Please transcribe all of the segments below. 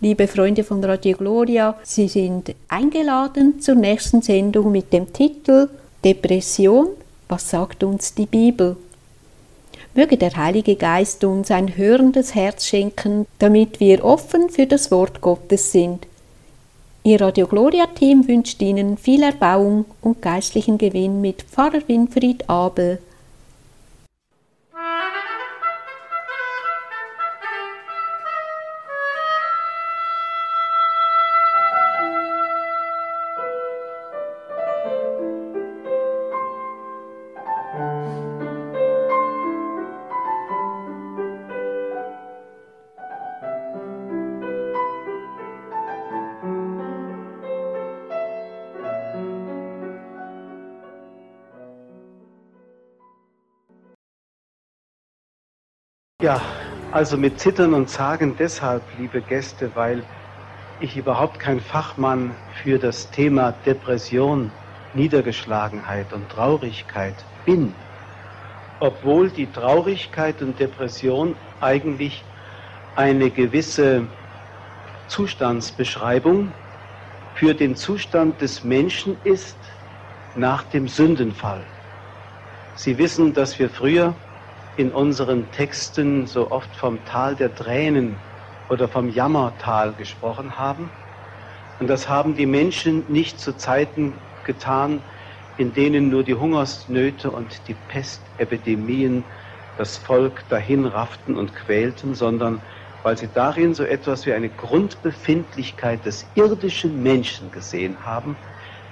Liebe Freunde von Radio Gloria, Sie sind eingeladen zur nächsten Sendung mit dem Titel Depression, was sagt uns die Bibel? Möge der Heilige Geist uns ein hörendes Herz schenken, damit wir offen für das Wort Gottes sind. Ihr Radio Gloria Team wünscht Ihnen viel Erbauung und geistlichen Gewinn mit Pfarrer Winfried Abel. Ja, also mit Zittern und Zagen deshalb, liebe Gäste, weil ich überhaupt kein Fachmann für das Thema Depression, Niedergeschlagenheit und Traurigkeit bin, obwohl die Traurigkeit und Depression eigentlich eine gewisse Zustandsbeschreibung für den Zustand des Menschen ist nach dem Sündenfall. Sie wissen, dass wir früher in unseren Texten so oft vom Tal der Tränen oder vom Jammertal gesprochen haben. Und das haben die Menschen nicht zu Zeiten getan, in denen nur die Hungersnöte und die Pestepidemien das Volk dahinrafften und quälten, sondern weil sie darin so etwas wie eine Grundbefindlichkeit des irdischen Menschen gesehen haben,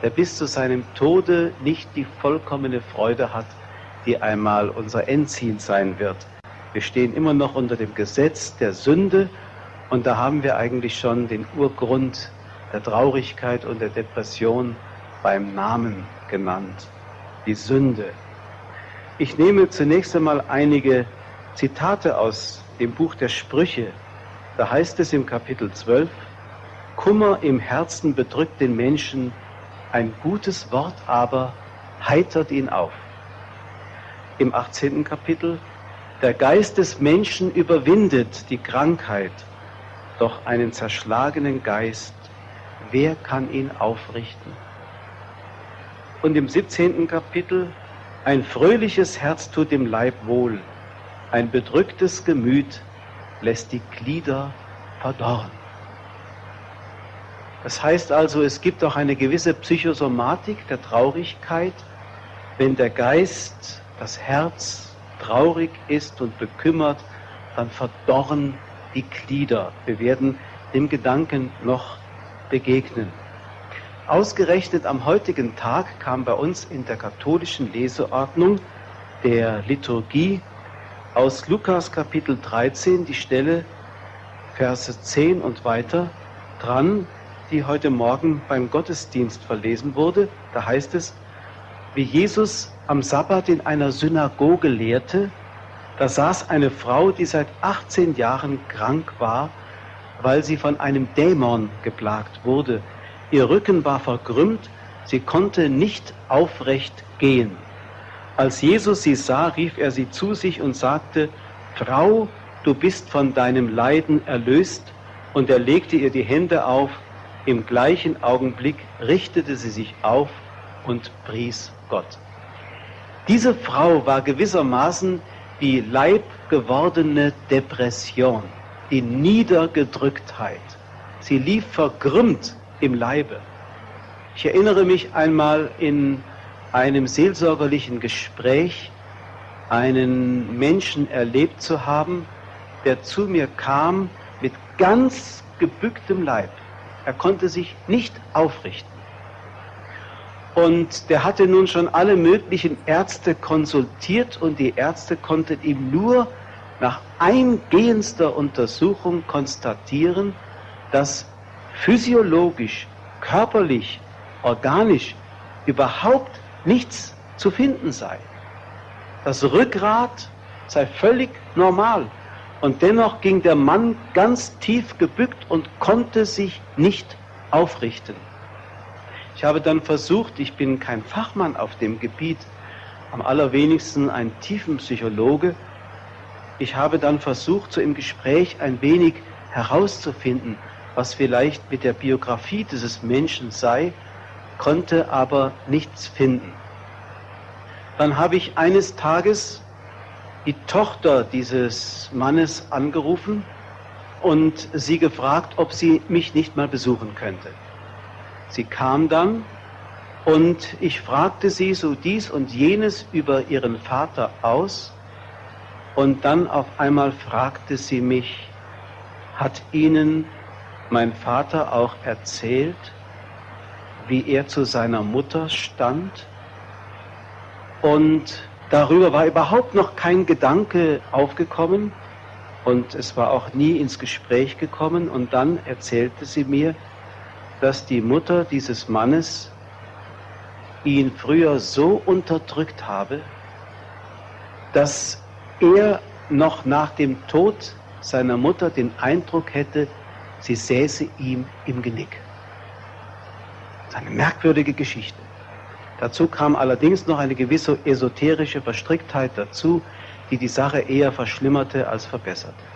der bis zu seinem Tode nicht die vollkommene Freude hat die einmal unser Endziel sein wird. Wir stehen immer noch unter dem Gesetz der Sünde und da haben wir eigentlich schon den Urgrund der Traurigkeit und der Depression beim Namen genannt, die Sünde. Ich nehme zunächst einmal einige Zitate aus dem Buch der Sprüche. Da heißt es im Kapitel 12, Kummer im Herzen bedrückt den Menschen, ein gutes Wort aber heitert ihn auf im 18. Kapitel, der Geist des Menschen überwindet die Krankheit, doch einen zerschlagenen Geist, wer kann ihn aufrichten? Und im 17. Kapitel, ein fröhliches Herz tut dem Leib wohl, ein bedrücktes Gemüt lässt die Glieder verdorren. Das heißt also, es gibt auch eine gewisse Psychosomatik der Traurigkeit, wenn der Geist das Herz traurig ist und bekümmert, dann verdorren die Glieder. Wir werden dem Gedanken noch begegnen. Ausgerechnet am heutigen Tag kam bei uns in der katholischen Leseordnung der Liturgie aus Lukas Kapitel 13 die Stelle Verse 10 und weiter dran, die heute Morgen beim Gottesdienst verlesen wurde. Da heißt es, wie Jesus am Sabbat in einer Synagoge lehrte, da saß eine Frau, die seit 18 Jahren krank war, weil sie von einem Dämon geplagt wurde. Ihr Rücken war verkrümmt, sie konnte nicht aufrecht gehen. Als Jesus sie sah, rief er sie zu sich und sagte, Frau, du bist von deinem Leiden erlöst, und er legte ihr die Hände auf. Im gleichen Augenblick richtete sie sich auf und pries Gott. Diese Frau war gewissermaßen die leibgewordene Depression, die Niedergedrücktheit. Sie lief verkrümmt im Leibe. Ich erinnere mich einmal in einem seelsorgerlichen Gespräch einen Menschen erlebt zu haben, der zu mir kam mit ganz gebücktem Leib. Er konnte sich nicht aufrichten. Und der hatte nun schon alle möglichen Ärzte konsultiert und die Ärzte konnten ihm nur nach eingehendster Untersuchung konstatieren, dass physiologisch, körperlich, organisch überhaupt nichts zu finden sei. Das Rückgrat sei völlig normal. Und dennoch ging der Mann ganz tief gebückt und konnte sich nicht aufrichten. Ich habe dann versucht, ich bin kein Fachmann auf dem Gebiet, am allerwenigsten ein Tiefenpsychologe. Ich habe dann versucht, so im Gespräch ein wenig herauszufinden, was vielleicht mit der Biografie dieses Menschen sei, konnte aber nichts finden. Dann habe ich eines Tages die Tochter dieses Mannes angerufen und sie gefragt, ob sie mich nicht mal besuchen könnte. Sie kam dann und ich fragte sie so dies und jenes über ihren Vater aus und dann auf einmal fragte sie mich, hat Ihnen mein Vater auch erzählt, wie er zu seiner Mutter stand? Und darüber war überhaupt noch kein Gedanke aufgekommen und es war auch nie ins Gespräch gekommen. Und dann erzählte sie mir, dass die Mutter dieses Mannes ihn früher so unterdrückt habe, dass er noch nach dem Tod seiner Mutter den Eindruck hätte, sie säße ihm im Genick. Das ist eine merkwürdige Geschichte. Dazu kam allerdings noch eine gewisse esoterische Verstricktheit dazu, die die Sache eher verschlimmerte als verbesserte.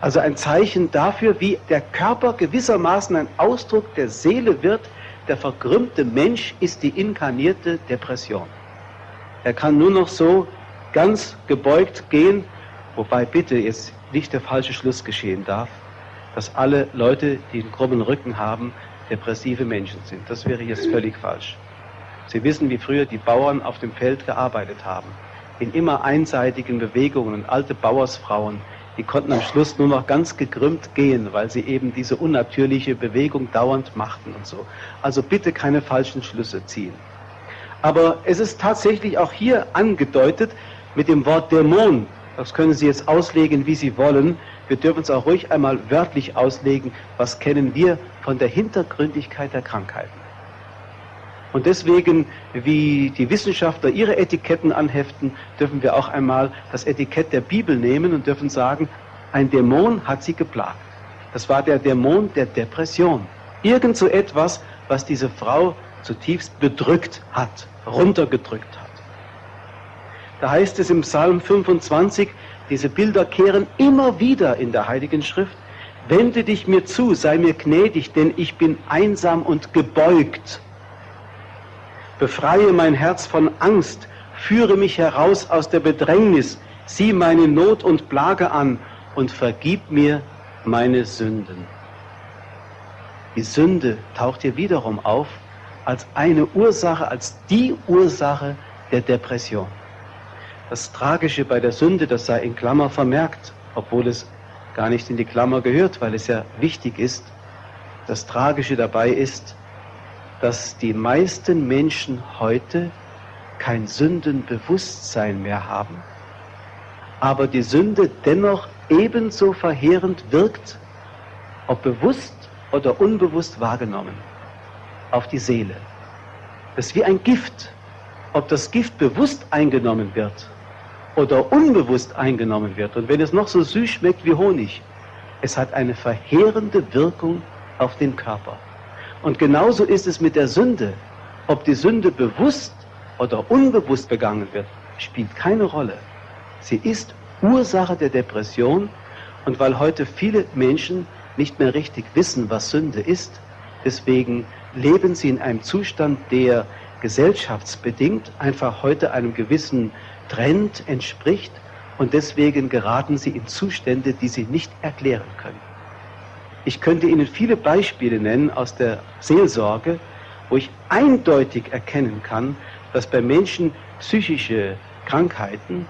Also ein Zeichen dafür, wie der Körper gewissermaßen ein Ausdruck der Seele wird. Der verkrümmte Mensch ist die inkarnierte Depression. Er kann nur noch so ganz gebeugt gehen, wobei bitte jetzt nicht der falsche Schluss geschehen darf, dass alle Leute, die einen krummen Rücken haben, depressive Menschen sind. Das wäre jetzt völlig falsch. Sie wissen, wie früher die Bauern auf dem Feld gearbeitet haben. In immer einseitigen Bewegungen und alte Bauersfrauen, die konnten am Schluss nur noch ganz gekrümmt gehen, weil sie eben diese unnatürliche Bewegung dauernd machten und so. Also bitte keine falschen Schlüsse ziehen. Aber es ist tatsächlich auch hier angedeutet mit dem Wort Dämon, das können Sie jetzt auslegen, wie Sie wollen. Wir dürfen es auch ruhig einmal wörtlich auslegen. Was kennen wir von der Hintergründigkeit der Krankheiten? Und deswegen, wie die Wissenschaftler ihre Etiketten anheften, dürfen wir auch einmal das Etikett der Bibel nehmen und dürfen sagen, ein Dämon hat sie geplagt. Das war der Dämon der Depression. Irgend so etwas, was diese Frau zutiefst bedrückt hat, runtergedrückt hat. Da heißt es im Psalm 25, diese Bilder kehren immer wieder in der Heiligen Schrift. Wende dich mir zu, sei mir gnädig, denn ich bin einsam und gebeugt. Befreie mein Herz von Angst, führe mich heraus aus der Bedrängnis, sieh meine Not und Plage an und vergib mir meine Sünden. Die Sünde taucht hier wiederum auf als eine Ursache, als die Ursache der Depression. Das Tragische bei der Sünde, das sei in Klammer vermerkt, obwohl es gar nicht in die Klammer gehört, weil es ja wichtig ist. Das Tragische dabei ist, dass die meisten Menschen heute kein Sündenbewusstsein mehr haben, aber die Sünde dennoch ebenso verheerend wirkt, ob bewusst oder unbewusst wahrgenommen, auf die Seele. Das ist wie ein Gift. Ob das Gift bewusst eingenommen wird oder unbewusst eingenommen wird und wenn es noch so süß schmeckt wie Honig, es hat eine verheerende Wirkung auf den Körper. Und genauso ist es mit der Sünde. Ob die Sünde bewusst oder unbewusst begangen wird, spielt keine Rolle. Sie ist Ursache der Depression und weil heute viele Menschen nicht mehr richtig wissen, was Sünde ist, deswegen leben sie in einem Zustand, der gesellschaftsbedingt einfach heute einem gewissen Trend entspricht und deswegen geraten sie in Zustände, die sie nicht erklären können. Ich könnte Ihnen viele Beispiele nennen aus der Seelsorge, wo ich eindeutig erkennen kann, dass bei Menschen psychische Krankheiten,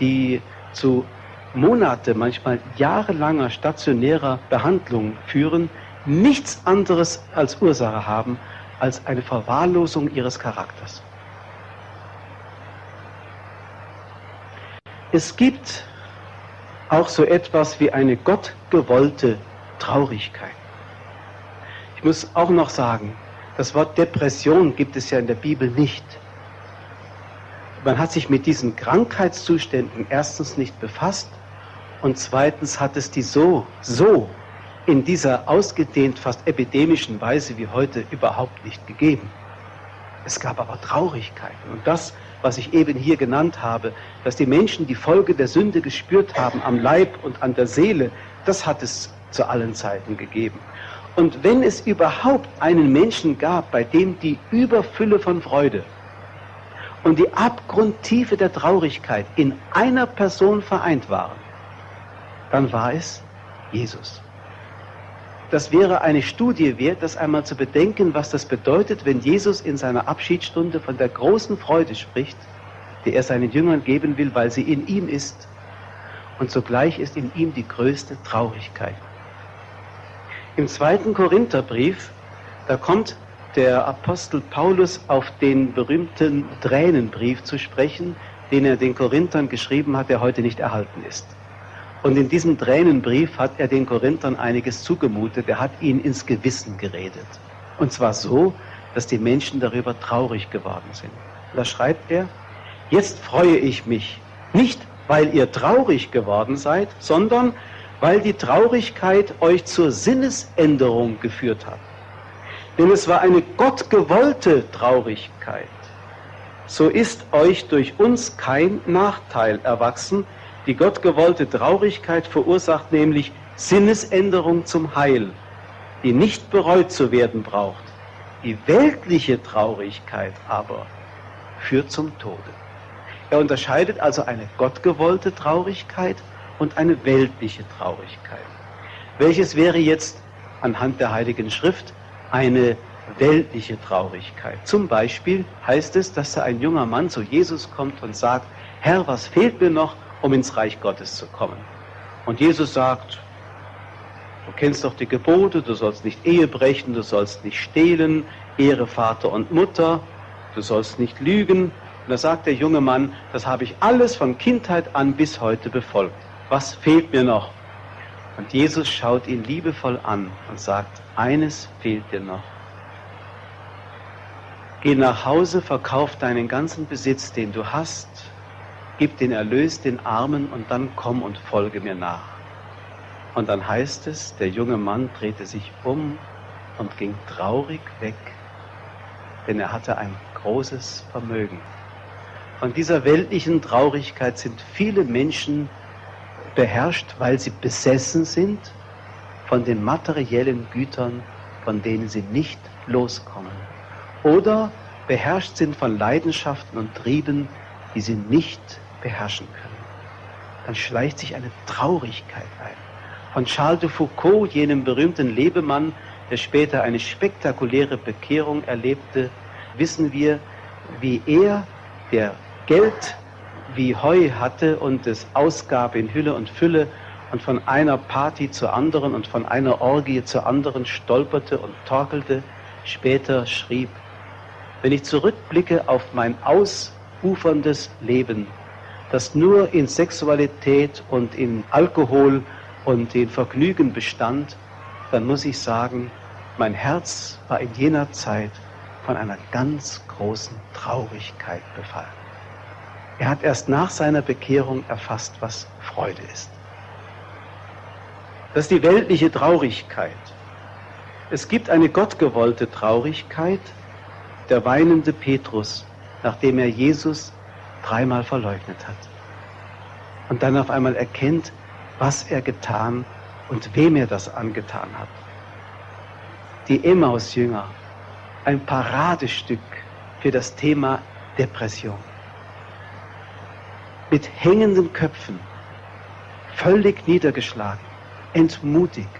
die zu Monate, manchmal jahrelanger stationärer Behandlung führen, nichts anderes als Ursache haben als eine Verwahrlosung ihres Charakters. Es gibt auch so etwas wie eine gottgewollte Traurigkeit. Ich muss auch noch sagen, das Wort Depression gibt es ja in der Bibel nicht. Man hat sich mit diesen Krankheitszuständen erstens nicht befasst und zweitens hat es die so, so in dieser ausgedehnt fast epidemischen Weise wie heute überhaupt nicht gegeben. Es gab aber Traurigkeiten und das was ich eben hier genannt habe, dass die Menschen die Folge der Sünde gespürt haben am Leib und an der Seele, das hat es zu allen Zeiten gegeben. Und wenn es überhaupt einen Menschen gab, bei dem die Überfülle von Freude und die Abgrundtiefe der Traurigkeit in einer Person vereint waren, dann war es Jesus. Das wäre eine Studie wert, das einmal zu bedenken, was das bedeutet, wenn Jesus in seiner Abschiedsstunde von der großen Freude spricht, die er seinen Jüngern geben will, weil sie in ihm ist. Und zugleich ist in ihm die größte Traurigkeit. Im zweiten Korintherbrief, da kommt der Apostel Paulus auf den berühmten Tränenbrief zu sprechen, den er den Korinthern geschrieben hat, der heute nicht erhalten ist. Und in diesem Tränenbrief hat er den Korinthern einiges zugemutet. Er hat ihnen ins Gewissen geredet. Und zwar so, dass die Menschen darüber traurig geworden sind. Da schreibt er, jetzt freue ich mich, nicht weil ihr traurig geworden seid, sondern weil die Traurigkeit euch zur Sinnesänderung geführt hat. Denn es war eine gottgewollte Traurigkeit. So ist euch durch uns kein Nachteil erwachsen, die gottgewollte Traurigkeit verursacht nämlich Sinnesänderung zum Heil, die nicht bereut zu werden braucht. Die weltliche Traurigkeit aber führt zum Tode. Er unterscheidet also eine gottgewollte Traurigkeit und eine weltliche Traurigkeit. Welches wäre jetzt anhand der Heiligen Schrift eine weltliche Traurigkeit? Zum Beispiel heißt es, dass da ein junger Mann zu Jesus kommt und sagt, Herr, was fehlt mir noch? um ins Reich Gottes zu kommen. Und Jesus sagt, du kennst doch die Gebote, du sollst nicht Ehe brechen, du sollst nicht stehlen, ehre Vater und Mutter, du sollst nicht lügen. Und da sagt der junge Mann, das habe ich alles von Kindheit an bis heute befolgt. Was fehlt mir noch? Und Jesus schaut ihn liebevoll an und sagt, eines fehlt dir noch. Geh nach Hause, verkauf deinen ganzen Besitz, den du hast, gib den Erlös den Armen und dann komm und folge mir nach. Und dann heißt es, der junge Mann drehte sich um und ging traurig weg, denn er hatte ein großes Vermögen. Von dieser weltlichen Traurigkeit sind viele Menschen beherrscht, weil sie besessen sind von den materiellen Gütern, von denen sie nicht loskommen. Oder beherrscht sind von Leidenschaften und Trieben, die sie nicht beherrschen können. Dann schleicht sich eine Traurigkeit ein. Von Charles de Foucault, jenem berühmten Lebemann, der später eine spektakuläre Bekehrung erlebte, wissen wir, wie er, der Geld wie Heu hatte und es ausgab in Hülle und Fülle und von einer Party zur anderen und von einer Orgie zur anderen stolperte und torkelte, später schrieb, wenn ich zurückblicke auf mein ausuferndes Leben, das nur in Sexualität und in Alkohol und in Vergnügen bestand, dann muss ich sagen, mein Herz war in jener Zeit von einer ganz großen Traurigkeit befallen. Er hat erst nach seiner Bekehrung erfasst, was Freude ist. Das ist die weltliche Traurigkeit. Es gibt eine gottgewollte Traurigkeit, der weinende Petrus, nachdem er Jesus dreimal verleugnet hat. Und dann auf einmal erkennt, was er getan und wem er das angetan hat. Die Emmaus-Jünger, ein Paradestück für das Thema Depression. Mit hängenden Köpfen, völlig niedergeschlagen, entmutigt,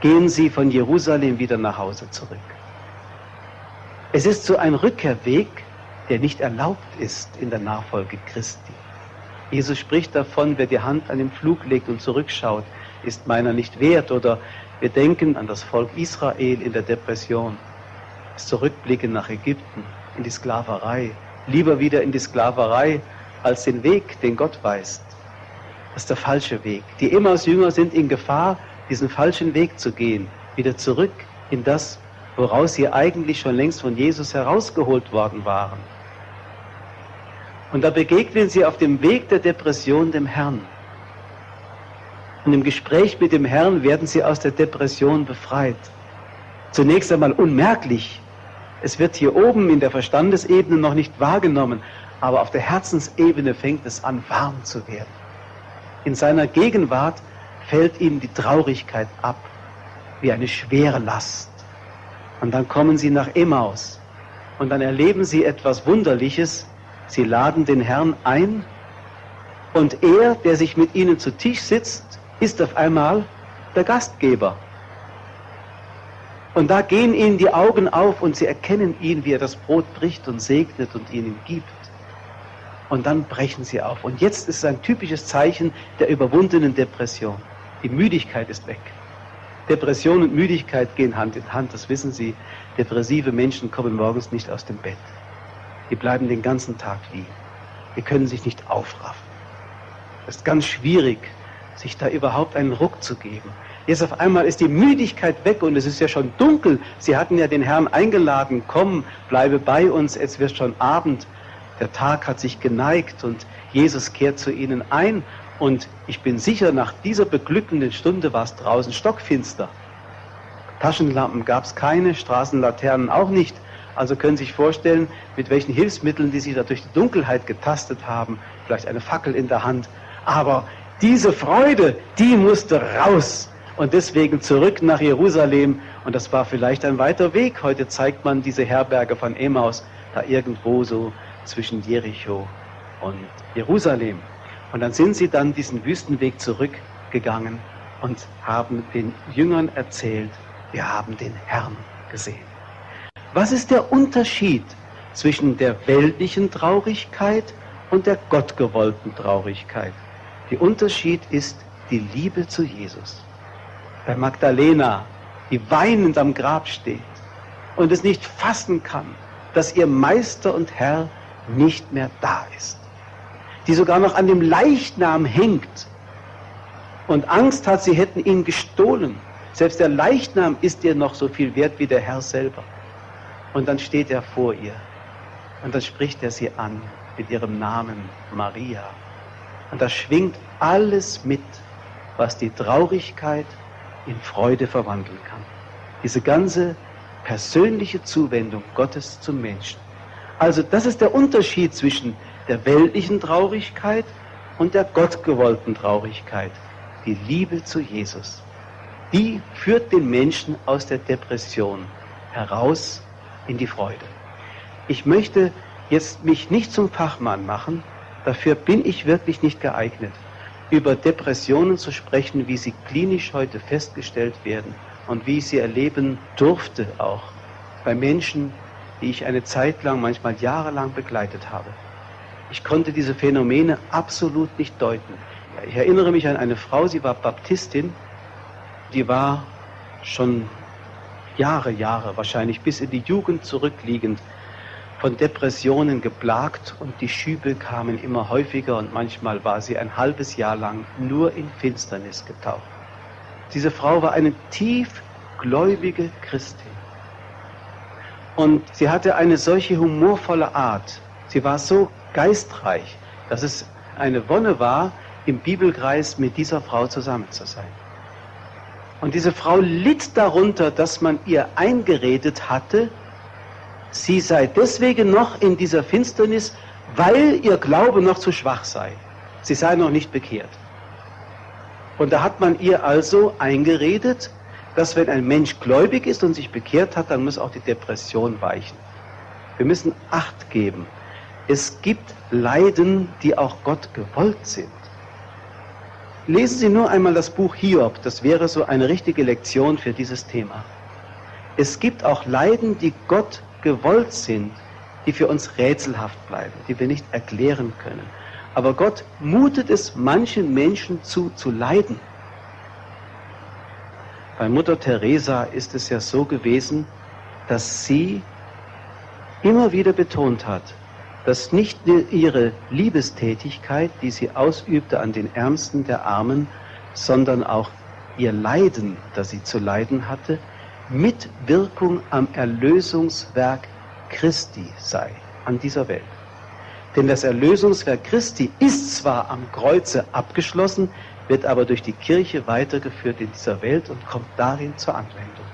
gehen sie von Jerusalem wieder nach Hause zurück. Es ist so ein Rückkehrweg, der nicht erlaubt ist in der Nachfolge Christi. Jesus spricht davon, wer die Hand an den Flug legt und zurückschaut, ist meiner nicht wert. Oder wir denken an das Volk Israel in der Depression. Das Zurückblicken nach Ägypten, in die Sklaverei. Lieber wieder in die Sklaverei als den Weg, den Gott weist. Das ist der falsche Weg. Die Emmaus-Jünger sind in Gefahr, diesen falschen Weg zu gehen. Wieder zurück in das, woraus sie eigentlich schon längst von Jesus herausgeholt worden waren. Und da begegnen sie auf dem Weg der Depression dem Herrn. Und im Gespräch mit dem Herrn werden sie aus der Depression befreit. Zunächst einmal unmerklich. Es wird hier oben in der Verstandesebene noch nicht wahrgenommen, aber auf der Herzensebene fängt es an, warm zu werden. In seiner Gegenwart fällt ihnen die Traurigkeit ab, wie eine schwere Last. Und dann kommen sie nach Emmaus und dann erleben sie etwas Wunderliches. Sie laden den Herrn ein und er, der sich mit ihnen zu Tisch sitzt, ist auf einmal der Gastgeber. Und da gehen ihnen die Augen auf und sie erkennen ihn, wie er das Brot bricht und segnet und ihnen gibt. Und dann brechen sie auf. Und jetzt ist es ein typisches Zeichen der überwundenen Depression. Die Müdigkeit ist weg. Depression und Müdigkeit gehen Hand in Hand, das wissen Sie. Depressive Menschen kommen morgens nicht aus dem Bett. Die bleiben den ganzen Tag liegen. Die können sich nicht aufraffen. Es ist ganz schwierig, sich da überhaupt einen Ruck zu geben. Jetzt auf einmal ist die Müdigkeit weg und es ist ja schon dunkel. Sie hatten ja den Herrn eingeladen, komm, bleibe bei uns, es wird schon Abend. Der Tag hat sich geneigt und Jesus kehrt zu ihnen ein und ich bin sicher, nach dieser beglückenden Stunde war es draußen stockfinster. Taschenlampen gab es keine, Straßenlaternen auch nicht. Also können Sie sich vorstellen, mit welchen Hilfsmitteln die sich da durch die Dunkelheit getastet haben. Vielleicht eine Fackel in der Hand. Aber diese Freude, die musste raus. Und deswegen zurück nach Jerusalem. Und das war vielleicht ein weiter Weg. Heute zeigt man diese Herberge von Emmaus da irgendwo so zwischen Jericho und Jerusalem. Und dann sind sie dann diesen Wüstenweg zurückgegangen und haben den Jüngern erzählt, wir haben den Herrn gesehen. Was ist der Unterschied zwischen der weltlichen Traurigkeit und der gottgewollten Traurigkeit? Der Unterschied ist die Liebe zu Jesus. Bei Magdalena, die weinend am Grab steht und es nicht fassen kann, dass ihr Meister und Herr nicht mehr da ist die sogar noch an dem Leichnam hängt und Angst hat, sie hätten ihn gestohlen. Selbst der Leichnam ist ihr noch so viel wert wie der Herr selber. Und dann steht er vor ihr und dann spricht er sie an mit ihrem Namen Maria. Und da schwingt alles mit, was die Traurigkeit in Freude verwandeln kann. Diese ganze persönliche Zuwendung Gottes zum Menschen. Also das ist der Unterschied zwischen der weltlichen Traurigkeit und der gottgewollten Traurigkeit. Die Liebe zu Jesus. Die führt den Menschen aus der Depression heraus in die Freude. Ich möchte jetzt mich nicht zum Fachmann machen, dafür bin ich wirklich nicht geeignet, über Depressionen zu sprechen, wie sie klinisch heute festgestellt werden und wie ich sie erleben durfte auch bei Menschen, die ich eine Zeit lang, manchmal jahrelang begleitet habe. Ich konnte diese Phänomene absolut nicht deuten. Ich erinnere mich an eine Frau, sie war Baptistin, die war schon Jahre, Jahre, wahrscheinlich bis in die Jugend zurückliegend, von Depressionen geplagt und die Schübe kamen immer häufiger und manchmal war sie ein halbes Jahr lang nur in Finsternis getaucht. Diese Frau war eine tiefgläubige Christin. Und sie hatte eine solche humorvolle Art. Sie war so geistreich, dass es eine Wonne war, im Bibelkreis mit dieser Frau zusammen zu sein. Und diese Frau litt darunter, dass man ihr eingeredet hatte, sie sei deswegen noch in dieser Finsternis, weil ihr Glaube noch zu schwach sei. Sie sei noch nicht bekehrt. Und da hat man ihr also eingeredet, dass wenn ein Mensch gläubig ist und sich bekehrt hat, dann muss auch die Depression weichen. Wir müssen Acht geben es gibt Leiden, die auch Gott gewollt sind. Lesen Sie nur einmal das Buch Hiob, das wäre so eine richtige Lektion für dieses Thema. Es gibt auch Leiden, die Gott gewollt sind, die für uns rätselhaft bleiben, die wir nicht erklären können. Aber Gott mutet es manchen Menschen zu, zu leiden. Bei Mutter Teresa ist es ja so gewesen, dass sie immer wieder betont hat, dass nicht ihre Liebestätigkeit, die sie ausübte an den Ärmsten der Armen, sondern auch ihr Leiden, das sie zu leiden hatte, Mitwirkung am Erlösungswerk Christi sei an dieser Welt. Denn das Erlösungswerk Christi ist zwar am Kreuze abgeschlossen, wird aber durch die Kirche weitergeführt in dieser Welt und kommt darin zur Anwendung.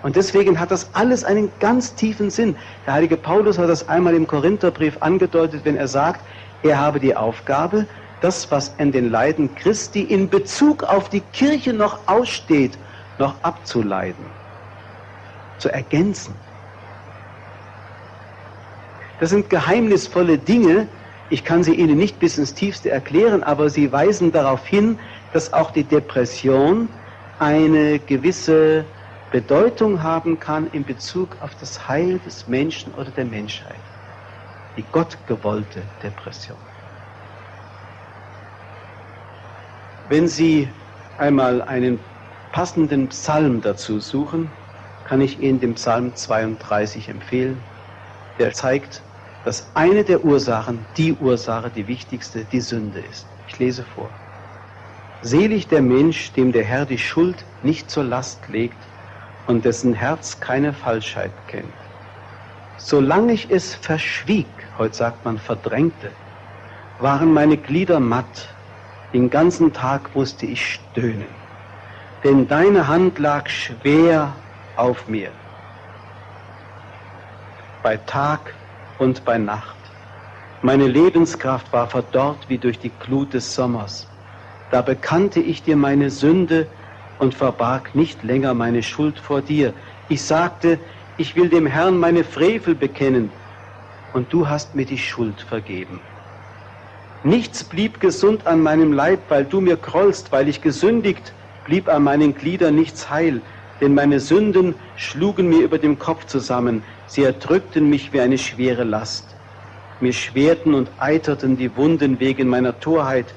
Und deswegen hat das alles einen ganz tiefen Sinn. Der heilige Paulus hat das einmal im Korintherbrief angedeutet, wenn er sagt, er habe die Aufgabe, das, was in den Leiden Christi in Bezug auf die Kirche noch aussteht, noch abzuleiten, zu ergänzen. Das sind geheimnisvolle Dinge. Ich kann sie Ihnen nicht bis ins Tiefste erklären, aber sie weisen darauf hin, dass auch die Depression eine gewisse Bedeutung haben kann in Bezug auf das Heil des Menschen oder der Menschheit. Die gottgewollte Depression. Wenn Sie einmal einen passenden Psalm dazu suchen, kann ich Ihnen den Psalm 32 empfehlen. Der zeigt, dass eine der Ursachen, die Ursache, die wichtigste, die Sünde ist. Ich lese vor. Selig der Mensch, dem der Herr die Schuld nicht zur Last legt und dessen Herz keine Falschheit kennt. Solange ich es verschwieg, heute sagt man verdrängte, waren meine Glieder matt den ganzen Tag musste ich stöhnen, denn deine Hand lag schwer auf mir. Bei Tag und bei Nacht. Meine Lebenskraft war verdorrt wie durch die Glut des Sommers. Da bekannte ich dir meine Sünde und verbarg nicht länger meine Schuld vor dir. Ich sagte, ich will dem Herrn meine Frevel bekennen, und du hast mir die Schuld vergeben. Nichts blieb gesund an meinem Leib, weil du mir krollst, weil ich gesündigt, blieb an meinen Gliedern nichts heil, denn meine Sünden schlugen mir über dem Kopf zusammen, sie erdrückten mich wie eine schwere Last. Mir schwerten und eiterten die Wunden wegen meiner Torheit.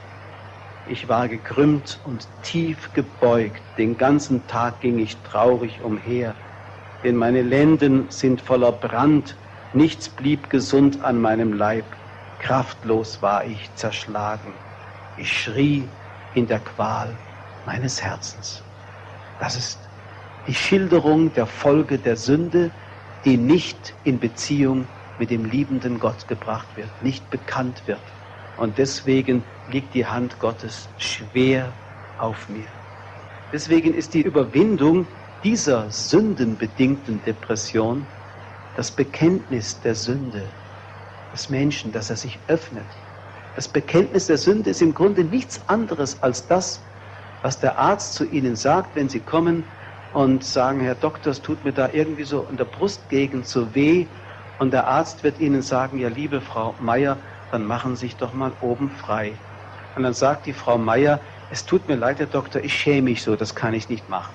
Ich war gekrümmt und tief gebeugt, den ganzen Tag ging ich traurig umher, denn meine Lenden sind voller Brand, nichts blieb gesund an meinem Leib. Kraftlos war ich zerschlagen. Ich schrie in der Qual meines Herzens. Das ist die Schilderung der Folge der Sünde, die nicht in Beziehung mit dem liebenden Gott gebracht wird, nicht bekannt wird. Und deswegen liegt die Hand Gottes schwer auf mir. Deswegen ist die Überwindung dieser sündenbedingten Depression das Bekenntnis der Sünde, des Menschen, dass er sich öffnet. Das Bekenntnis der Sünde ist im Grunde nichts anderes als das, was der Arzt zu Ihnen sagt, wenn Sie kommen und sagen, Herr Doktor, es tut mir da irgendwie so in der Brustgegend so weh. Und der Arzt wird Ihnen sagen, ja liebe Frau Meier, dann machen Sie sich doch mal oben frei. Und dann sagt die Frau Meier, es tut mir leid, Herr Doktor, ich schäme mich so, das kann ich nicht machen.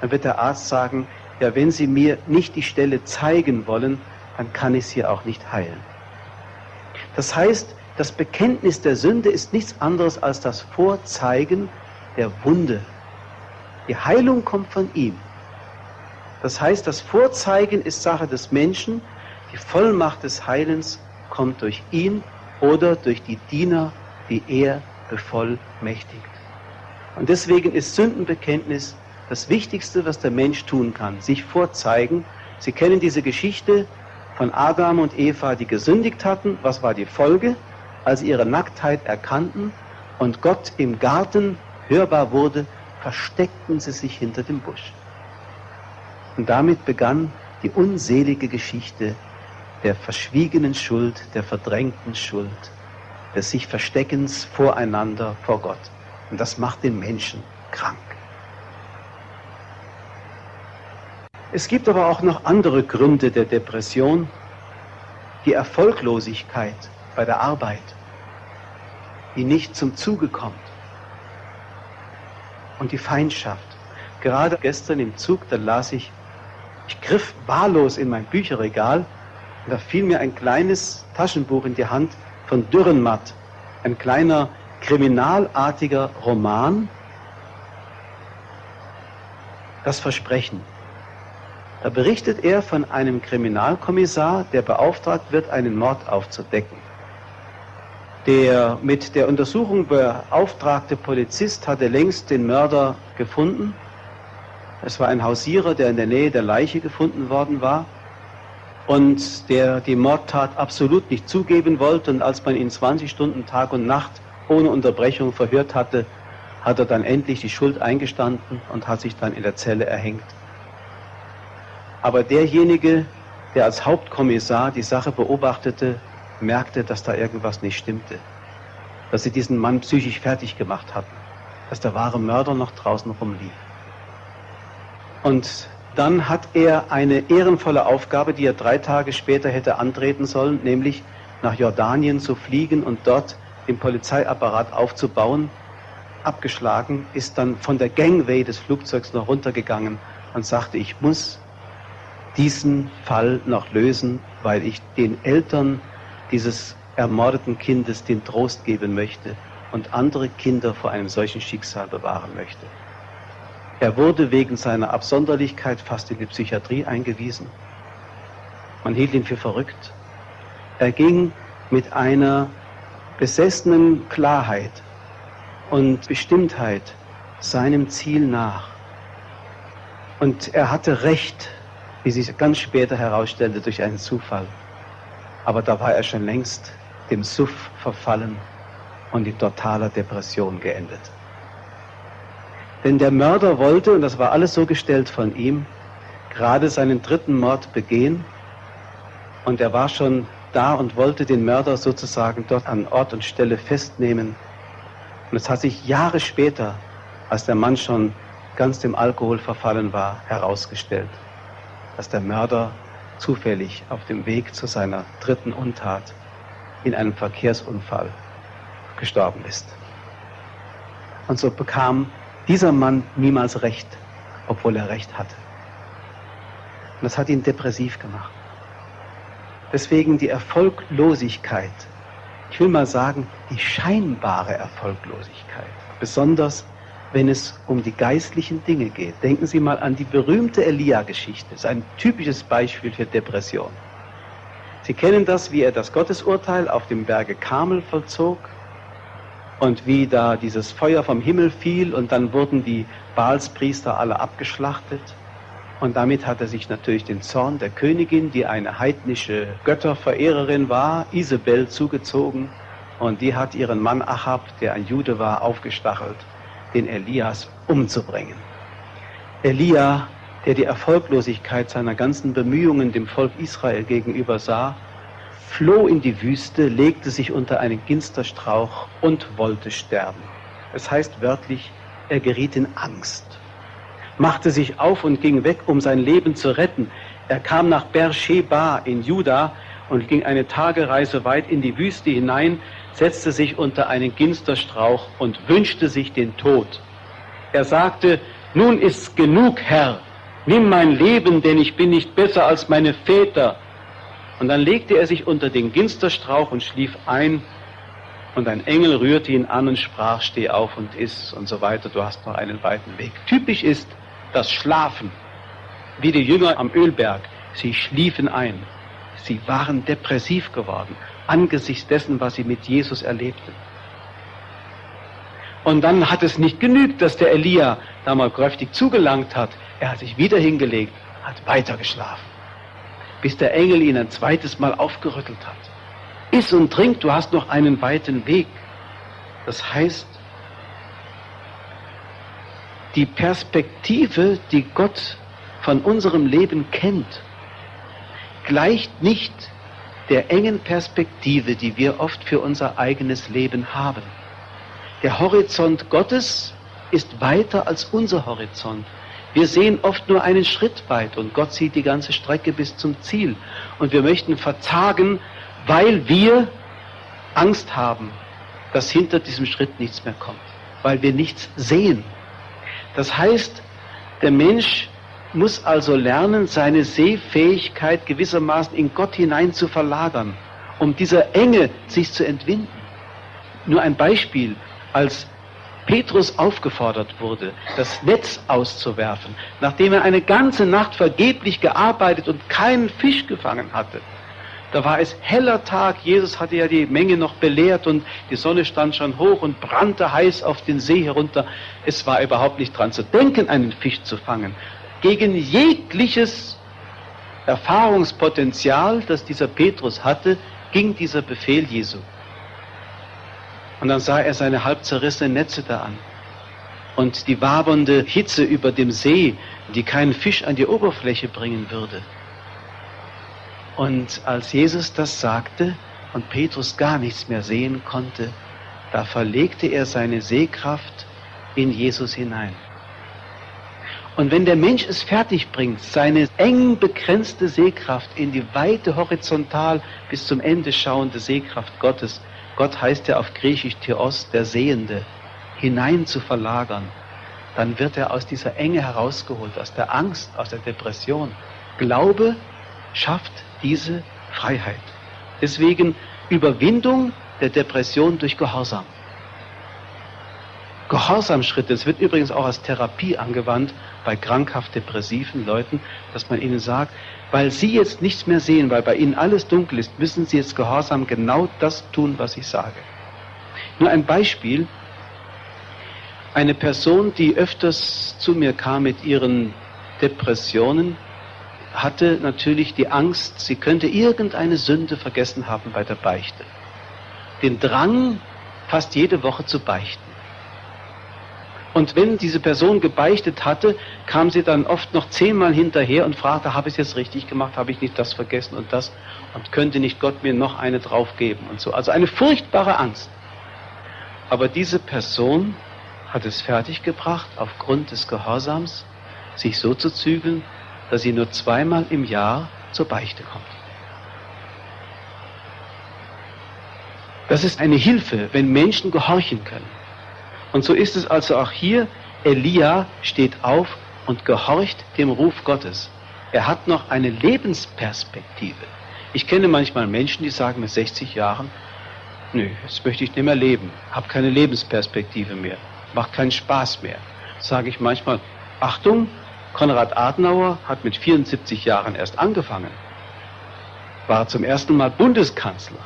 Dann wird der Arzt sagen, ja, wenn Sie mir nicht die Stelle zeigen wollen, dann kann ich sie auch nicht heilen. Das heißt, das Bekenntnis der Sünde ist nichts anderes als das Vorzeigen der Wunde. Die Heilung kommt von ihm. Das heißt, das Vorzeigen ist Sache des Menschen, die Vollmacht des Heilens kommt durch ihn oder durch die Diener, die er bevollmächtigt. Und deswegen ist Sündenbekenntnis das Wichtigste, was der Mensch tun kann, sich vorzeigen. Sie kennen diese Geschichte von Adam und Eva, die gesündigt hatten. Was war die Folge? Als sie ihre Nacktheit erkannten und Gott im Garten hörbar wurde, versteckten sie sich hinter dem Busch. Und damit begann die unselige Geschichte der verschwiegenen Schuld, der verdrängten Schuld, des sich Versteckens voreinander vor Gott. Und das macht den Menschen krank. Es gibt aber auch noch andere Gründe der Depression. Die Erfolglosigkeit bei der Arbeit, die nicht zum Zuge kommt. Und die Feindschaft. Gerade gestern im Zug, da las ich, ich griff wahllos in mein Bücherregal und da fiel mir ein kleines Taschenbuch in die Hand von Dürrenmatt, ein kleiner kriminalartiger Roman, das Versprechen. Da berichtet er von einem Kriminalkommissar, der beauftragt wird, einen Mord aufzudecken. Der mit der Untersuchung beauftragte Polizist hatte längst den Mörder gefunden. Es war ein Hausierer, der in der Nähe der Leiche gefunden worden war und der die Mordtat absolut nicht zugeben wollte. Und als man ihn 20 Stunden Tag und Nacht ohne Unterbrechung verhört hatte, hat er dann endlich die Schuld eingestanden und hat sich dann in der Zelle erhängt. Aber derjenige, der als Hauptkommissar die Sache beobachtete, merkte, dass da irgendwas nicht stimmte. dass sie diesen Mann psychisch fertig gemacht hatten, dass der wahre Mörder noch draußen rumlief. Und dann hat er eine ehrenvolle Aufgabe, die er drei Tage später hätte antreten sollen, nämlich nach Jordanien zu fliegen und dort den Polizeiapparat aufzubauen. Abgeschlagen, ist dann von der Gangway des Flugzeugs noch runtergegangen und sagte, ich muss diesen Fall noch lösen, weil ich den Eltern dieses ermordeten Kindes den Trost geben möchte und andere Kinder vor einem solchen Schicksal bewahren möchte. Er wurde wegen seiner Absonderlichkeit fast in die Psychiatrie eingewiesen. Man hielt ihn für verrückt. Er ging mit einer besessenen Klarheit und Bestimmtheit seinem Ziel nach. Und er hatte recht, wie sich ganz später herausstellte durch einen Zufall. Aber da war er schon längst dem Suff verfallen und in totaler Depression geendet. Denn der Mörder wollte, und das war alles so gestellt von ihm, gerade seinen dritten Mord begehen. Und er war schon da und wollte den Mörder sozusagen dort an Ort und Stelle festnehmen. Und es hat sich Jahre später, als der Mann schon ganz dem Alkohol verfallen war, herausgestellt, dass der Mörder zufällig auf dem Weg zu seiner dritten Untat in einem Verkehrsunfall gestorben ist. Und so bekam dieser Mann niemals recht, obwohl er recht hatte. Und das hat ihn depressiv gemacht. Deswegen die Erfolglosigkeit, ich will mal sagen, die scheinbare Erfolglosigkeit, besonders wenn es um die geistlichen Dinge geht. Denken Sie mal an die berühmte Elia-Geschichte. Das ist ein typisches Beispiel für Depression. Sie kennen das, wie er das Gottesurteil auf dem Berge Karmel vollzog und wie da dieses Feuer vom Himmel fiel und dann wurden die Baalspriester alle abgeschlachtet. Und damit hat er sich natürlich den Zorn der Königin, die eine heidnische Götterverehrerin war, Isabel, zugezogen. Und die hat ihren Mann Achab, der ein Jude war, aufgestachelt, den Elias umzubringen. Elia, der die Erfolglosigkeit seiner ganzen Bemühungen dem Volk Israel gegenüber sah, floh in die Wüste, legte sich unter einen Ginsterstrauch und wollte sterben. Es heißt wörtlich, er geriet in Angst, machte sich auf und ging weg, um sein Leben zu retten. Er kam nach Beersheba in Juda und ging eine Tagereise weit in die Wüste hinein, setzte sich unter einen Ginsterstrauch und wünschte sich den Tod. Er sagte, nun ist's genug, Herr, nimm mein Leben, denn ich bin nicht besser als meine Väter. Und dann legte er sich unter den Ginsterstrauch und schlief ein. Und ein Engel rührte ihn an und sprach, steh auf und iss und so weiter, du hast noch einen weiten Weg. Typisch ist das Schlafen, wie die Jünger am Ölberg. Sie schliefen ein. Sie waren depressiv geworden angesichts dessen, was sie mit Jesus erlebten. Und dann hat es nicht genügt, dass der Elia da mal kräftig zugelangt hat. Er hat sich wieder hingelegt, hat weiter geschlafen bis der Engel ihn ein zweites Mal aufgerüttelt hat. Iss und trink, du hast noch einen weiten Weg. Das heißt, die Perspektive, die Gott von unserem Leben kennt, gleicht nicht der engen Perspektive, die wir oft für unser eigenes Leben haben. Der Horizont Gottes ist weiter als unser Horizont. Wir sehen oft nur einen Schritt weit und Gott sieht die ganze Strecke bis zum Ziel. Und wir möchten verzagen, weil wir Angst haben, dass hinter diesem Schritt nichts mehr kommt, weil wir nichts sehen. Das heißt, der Mensch muss also lernen, seine Sehfähigkeit gewissermaßen in Gott hinein zu verlagern, um dieser Enge sich zu entwinden. Nur ein Beispiel, als Petrus aufgefordert wurde, das Netz auszuwerfen, nachdem er eine ganze Nacht vergeblich gearbeitet und keinen Fisch gefangen hatte. Da war es heller Tag, Jesus hatte ja die Menge noch belehrt und die Sonne stand schon hoch und brannte heiß auf den See herunter. Es war überhaupt nicht dran zu denken, einen Fisch zu fangen. Gegen jegliches Erfahrungspotenzial, das dieser Petrus hatte, ging dieser Befehl Jesu. Und dann sah er seine halb zerrissenen Netze da an. Und die wabernde Hitze über dem See, die keinen Fisch an die Oberfläche bringen würde. Und als Jesus das sagte und Petrus gar nichts mehr sehen konnte, da verlegte er seine Sehkraft in Jesus hinein. Und wenn der Mensch es fertig bringt, seine eng begrenzte Sehkraft in die weite horizontal bis zum Ende schauende Sehkraft Gottes, Gott heißt ja auf Griechisch Theos, der Sehende, hinein zu verlagern, dann wird er aus dieser Enge herausgeholt, aus der Angst, aus der Depression. Glaube schafft diese Freiheit. Deswegen Überwindung der Depression durch Gehorsam. Gehorsamschritte, das wird übrigens auch als Therapie angewandt bei krankhaft depressiven Leuten, dass man ihnen sagt, weil sie jetzt nichts mehr sehen, weil bei ihnen alles dunkel ist, müssen sie jetzt gehorsam genau das tun, was ich sage. Nur ein Beispiel. Eine Person, die öfters zu mir kam mit ihren Depressionen, hatte natürlich die Angst, sie könnte irgendeine Sünde vergessen haben bei der Beichte. Den Drang, fast jede Woche zu beichten. Und wenn diese Person gebeichtet hatte, kam sie dann oft noch zehnmal hinterher und fragte, habe ich es jetzt richtig gemacht, habe ich nicht das vergessen und das und könnte nicht Gott mir noch eine draufgeben und so. Also eine furchtbare Angst. Aber diese Person hat es fertiggebracht, aufgrund des Gehorsams, sich so zu zügeln, dass sie nur zweimal im Jahr zur Beichte kommt. Das ist eine Hilfe, wenn Menschen gehorchen können. Und so ist es also auch hier, Elia steht auf und gehorcht dem Ruf Gottes. Er hat noch eine Lebensperspektive. Ich kenne manchmal Menschen, die sagen mit 60 Jahren, nö, jetzt möchte ich nicht mehr leben, habe keine Lebensperspektive mehr, macht keinen Spaß mehr. Sage ich manchmal, Achtung, Konrad Adenauer hat mit 74 Jahren erst angefangen, war zum ersten Mal Bundeskanzler.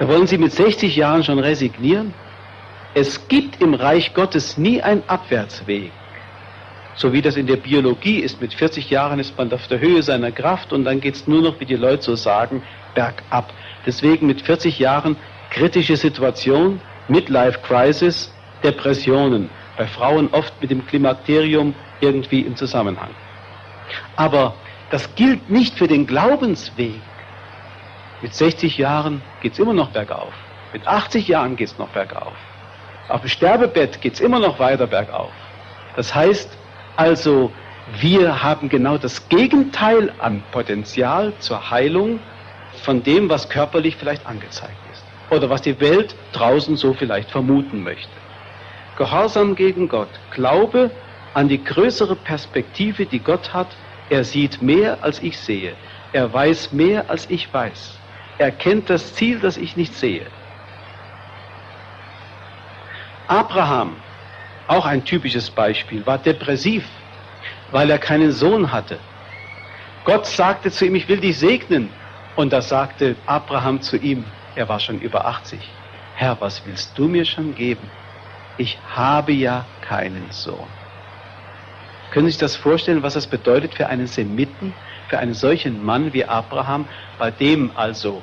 Da wollen Sie mit 60 Jahren schon resignieren? Es gibt im Reich Gottes nie einen Abwärtsweg. So wie das in der Biologie ist, mit 40 Jahren ist man auf der Höhe seiner Kraft und dann geht es nur noch, wie die Leute so sagen, bergab. Deswegen mit 40 Jahren kritische Situation, Midlife Crisis, Depressionen. Bei Frauen oft mit dem Klimakterium irgendwie im Zusammenhang. Aber das gilt nicht für den Glaubensweg. Mit 60 Jahren geht es immer noch bergauf. Mit 80 Jahren geht es noch bergauf. Auf dem Sterbebett geht es immer noch weiter bergauf. Das heißt also, wir haben genau das Gegenteil an Potenzial zur Heilung von dem, was körperlich vielleicht angezeigt ist. Oder was die Welt draußen so vielleicht vermuten möchte. Gehorsam gegen Gott, Glaube an die größere Perspektive, die Gott hat. Er sieht mehr, als ich sehe. Er weiß mehr, als ich weiß. Er kennt das Ziel, das ich nicht sehe. Abraham, auch ein typisches Beispiel, war depressiv, weil er keinen Sohn hatte. Gott sagte zu ihm, ich will dich segnen. Und da sagte Abraham zu ihm, er war schon über 80, Herr, was willst du mir schon geben? Ich habe ja keinen Sohn. Können Sie sich das vorstellen, was das bedeutet für einen Semiten, für einen solchen Mann wie Abraham, bei dem also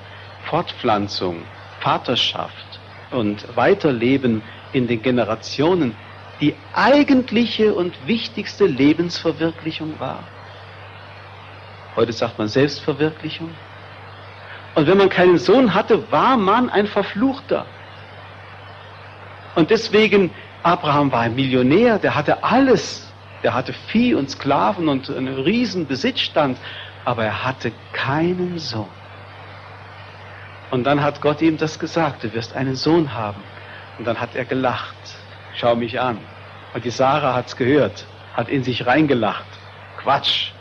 Fortpflanzung, Vaterschaft und Weiterleben in den Generationen die eigentliche und wichtigste Lebensverwirklichung war. Heute sagt man Selbstverwirklichung. Und wenn man keinen Sohn hatte, war man ein Verfluchter. Und deswegen, Abraham war ein Millionär, der hatte alles. Der hatte Vieh und Sklaven und einen riesen Besitzstand, aber er hatte keinen Sohn. Und dann hat Gott ihm das gesagt, du wirst einen Sohn haben. Und dann hat er gelacht. Schau mich an. Und die Sarah hat's gehört, hat in sich reingelacht. Quatsch.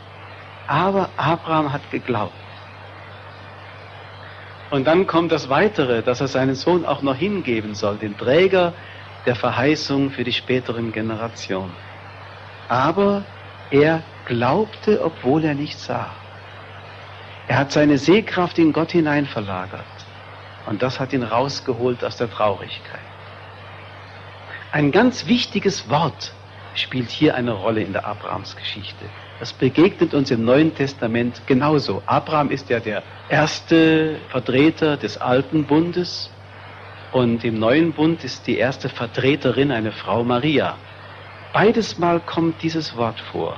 Aber Abraham hat geglaubt. Und dann kommt das Weitere, dass er seinen Sohn auch noch hingeben soll, den Träger der Verheißung für die späteren Generationen. Aber er glaubte, obwohl er nicht sah. Er hat seine Sehkraft in Gott hinein verlagert. Und das hat ihn rausgeholt aus der Traurigkeit. Ein ganz wichtiges Wort spielt hier eine Rolle in der Abrahamsgeschichte. Das begegnet uns im Neuen Testament genauso. Abraham ist ja der erste Vertreter des alten Bundes und im neuen Bund ist die erste Vertreterin eine Frau Maria. Beides Mal kommt dieses Wort vor.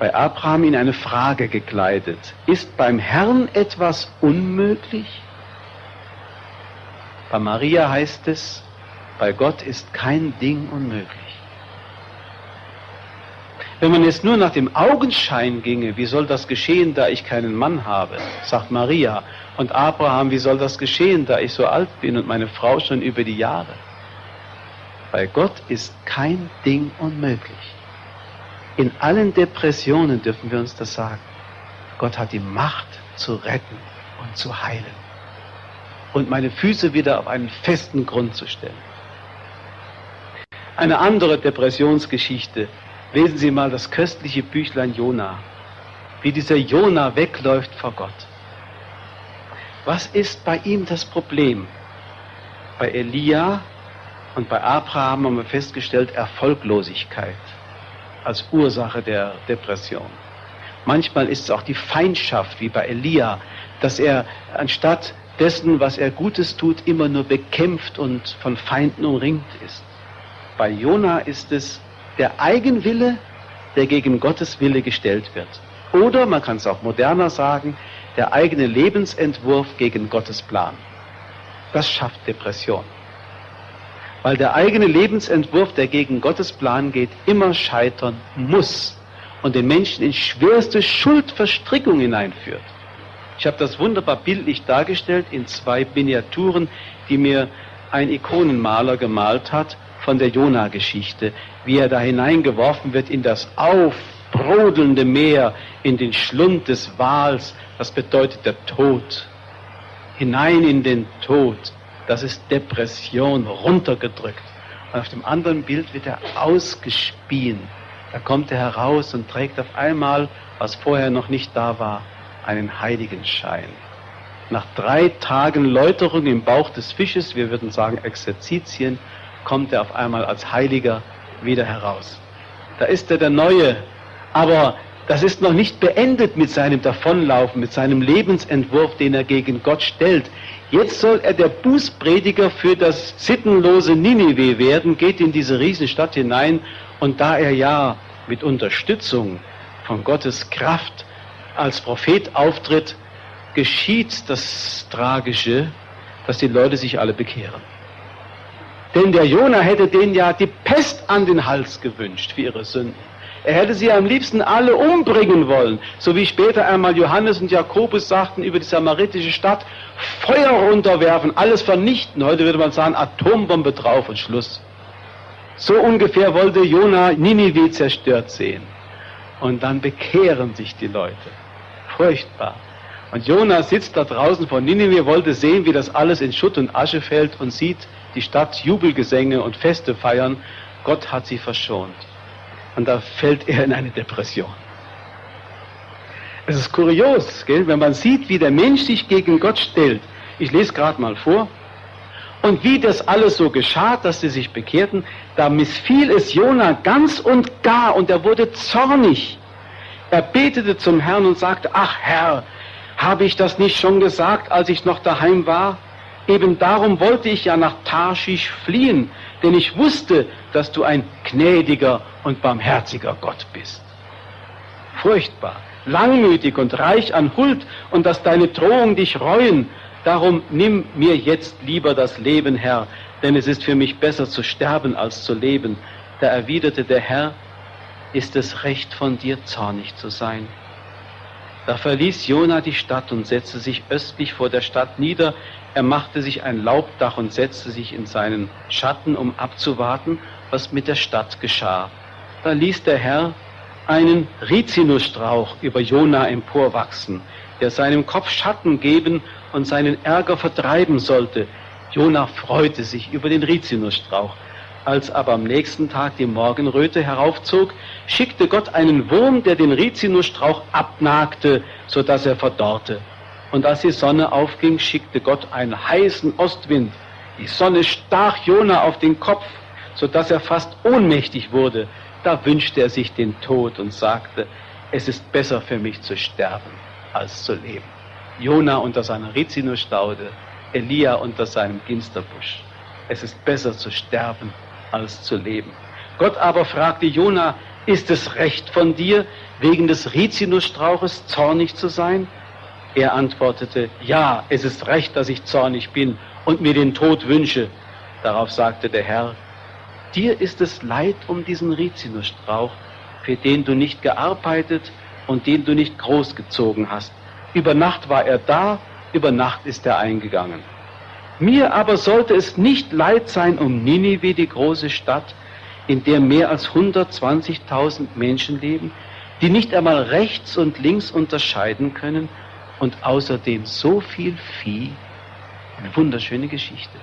Bei Abraham in eine Frage gekleidet. Ist beim Herrn etwas unmöglich? Bei Maria heißt es, bei Gott ist kein Ding unmöglich. Wenn man jetzt nur nach dem Augenschein ginge, wie soll das geschehen, da ich keinen Mann habe, sagt Maria. Und Abraham, wie soll das geschehen, da ich so alt bin und meine Frau schon über die Jahre? Bei Gott ist kein Ding unmöglich. In allen Depressionen dürfen wir uns das sagen. Gott hat die Macht zu retten und zu heilen. Und meine Füße wieder auf einen festen Grund zu stellen. Eine andere Depressionsgeschichte Lesen Sie mal das köstliche Büchlein Jona, wie dieser Jona wegläuft vor Gott. Was ist bei ihm das Problem? Bei Elia und bei Abraham haben wir festgestellt Erfolglosigkeit als Ursache der Depression. Manchmal ist es auch die Feindschaft, wie bei Elia, dass er anstatt dessen, was er Gutes tut, immer nur bekämpft und von Feinden umringt ist. Bei Jona ist es der Eigenwille, der gegen Gottes Wille gestellt wird. Oder man kann es auch moderner sagen, der eigene Lebensentwurf gegen Gottes Plan. Das schafft Depression. Weil der eigene Lebensentwurf, der gegen Gottes Plan geht, immer scheitern muss und den Menschen in schwerste Schuldverstrickung hineinführt. Ich habe das wunderbar bildlich dargestellt in zwei Miniaturen, die mir ein Ikonenmaler gemalt hat von der Jona-Geschichte, wie er da hineingeworfen wird in das aufbrodelnde Meer, in den Schlund des Wals, das bedeutet der Tod. Hinein in den Tod, das ist Depression, runtergedrückt. Und auf dem anderen Bild wird er ausgespien. Da kommt er heraus und trägt auf einmal, was vorher noch nicht da war, einen Heiligenschein. Nach drei Tagen Läuterung im Bauch des Fisches, wir würden sagen Exerzitien, kommt er auf einmal als Heiliger wieder heraus. Da ist er der Neue, aber das ist noch nicht beendet mit seinem Davonlaufen, mit seinem Lebensentwurf, den er gegen Gott stellt. Jetzt soll er der Bußprediger für das sittenlose Ninive werden, geht in diese Riesenstadt hinein und da er ja mit Unterstützung von Gottes Kraft als Prophet auftritt, geschieht das Tragische, dass die Leute sich alle bekehren. Denn der Jona hätte denen ja die Pest an den Hals gewünscht für ihre Sünden. Er hätte sie am liebsten alle umbringen wollen, so wie später einmal Johannes und Jakobus sagten über die samaritische Stadt, Feuer runterwerfen, alles vernichten. Heute würde man sagen, Atombombe drauf und Schluss. So ungefähr wollte Jona Ninive zerstört sehen. Und dann bekehren sich die Leute. Furchtbar. Und Jona sitzt da draußen vor Ninive, wollte sehen, wie das alles in Schutt und Asche fällt und sieht, die Stadt Jubelgesänge und Feste feiern. Gott hat sie verschont. Und da fällt er in eine Depression. Es ist kurios, gell? wenn man sieht, wie der Mensch sich gegen Gott stellt. Ich lese gerade mal vor. Und wie das alles so geschah, dass sie sich bekehrten, da missfiel es Jona ganz und gar und er wurde zornig. Er betete zum Herrn und sagte, ach Herr, habe ich das nicht schon gesagt, als ich noch daheim war? Eben darum wollte ich ja nach Tarschisch fliehen, denn ich wusste, dass du ein gnädiger und barmherziger Gott bist. Furchtbar, langmütig und reich an Huld und dass deine Drohungen dich reuen. Darum nimm mir jetzt lieber das Leben, Herr, denn es ist für mich besser zu sterben als zu leben. Da erwiderte der Herr, ist es recht von dir zornig zu sein? Da verließ Jona die Stadt und setzte sich östlich vor der Stadt nieder. Er machte sich ein Laubdach und setzte sich in seinen Schatten, um abzuwarten, was mit der Stadt geschah. Da ließ der Herr einen Rizinusstrauch über Jona emporwachsen, der seinem Kopf Schatten geben und seinen Ärger vertreiben sollte. Jona freute sich über den Rizinusstrauch. Als aber am nächsten Tag die Morgenröte heraufzog, schickte Gott einen Wurm, der den Rizinusstrauch abnagte, so dass er verdorrte. Und als die Sonne aufging, schickte Gott einen heißen Ostwind. Die Sonne stach Jona auf den Kopf, so dass er fast ohnmächtig wurde. Da wünschte er sich den Tod und sagte, es ist besser für mich zu sterben, als zu leben. Jona unter seiner Rizinusstaude, Elia unter seinem Ginsterbusch. Es ist besser zu sterben, als zu leben. Gott aber fragte Jona, ist es recht von dir, wegen des Rizinusstrauches zornig zu sein? Er antwortete, ja, es ist recht, dass ich zornig bin und mir den Tod wünsche. Darauf sagte der Herr, dir ist es leid um diesen Rizinusstrauch, für den du nicht gearbeitet und den du nicht großgezogen hast. Über Nacht war er da, über Nacht ist er eingegangen. Mir aber sollte es nicht leid sein um Ninive, die große Stadt, in der mehr als 120.000 Menschen leben, die nicht einmal rechts und links unterscheiden können und außerdem so viel Vieh. Eine wunderschöne Geschichte.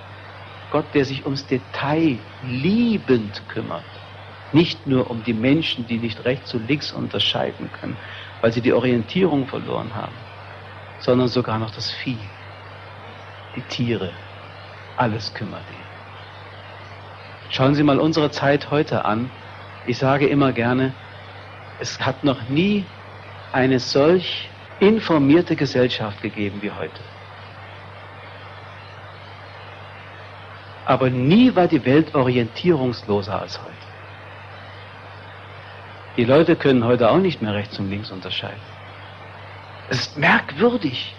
Gott, der sich ums Detail liebend kümmert. Nicht nur um die Menschen, die nicht rechts und links unterscheiden können, weil sie die Orientierung verloren haben, sondern sogar noch das Vieh, die Tiere, alles kümmert ihn. Schauen Sie mal unsere Zeit heute an. Ich sage immer gerne, es hat noch nie eine solch informierte Gesellschaft gegeben wie heute. Aber nie war die Welt orientierungsloser als heute. Die Leute können heute auch nicht mehr rechts und links unterscheiden. Es ist merkwürdig.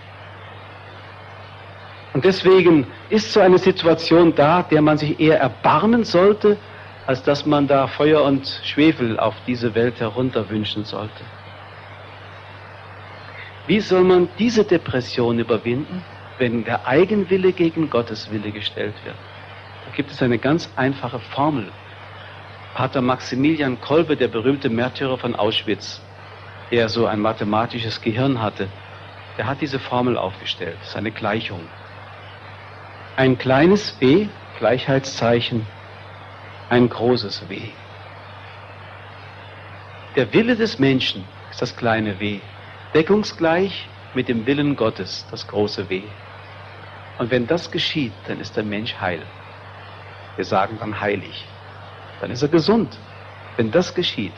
Und deswegen ist so eine Situation da, der man sich eher erbarmen sollte, als dass man da Feuer und Schwefel auf diese Welt herunterwünschen sollte. Wie soll man diese Depression überwinden, wenn der Eigenwille gegen Gottes Wille gestellt wird? Da gibt es eine ganz einfache Formel. Pater Maximilian Kolbe, der berühmte Märtyrer von Auschwitz, der so ein mathematisches Gehirn hatte, der hat diese Formel aufgestellt, das ist eine Gleichung. Ein kleines W, Gleichheitszeichen, ein großes W. Der Wille des Menschen ist das kleine W, deckungsgleich mit dem Willen Gottes, das große W. Und wenn das geschieht, dann ist der Mensch heil. Wir sagen dann heilig. Dann ist er gesund. Wenn das geschieht,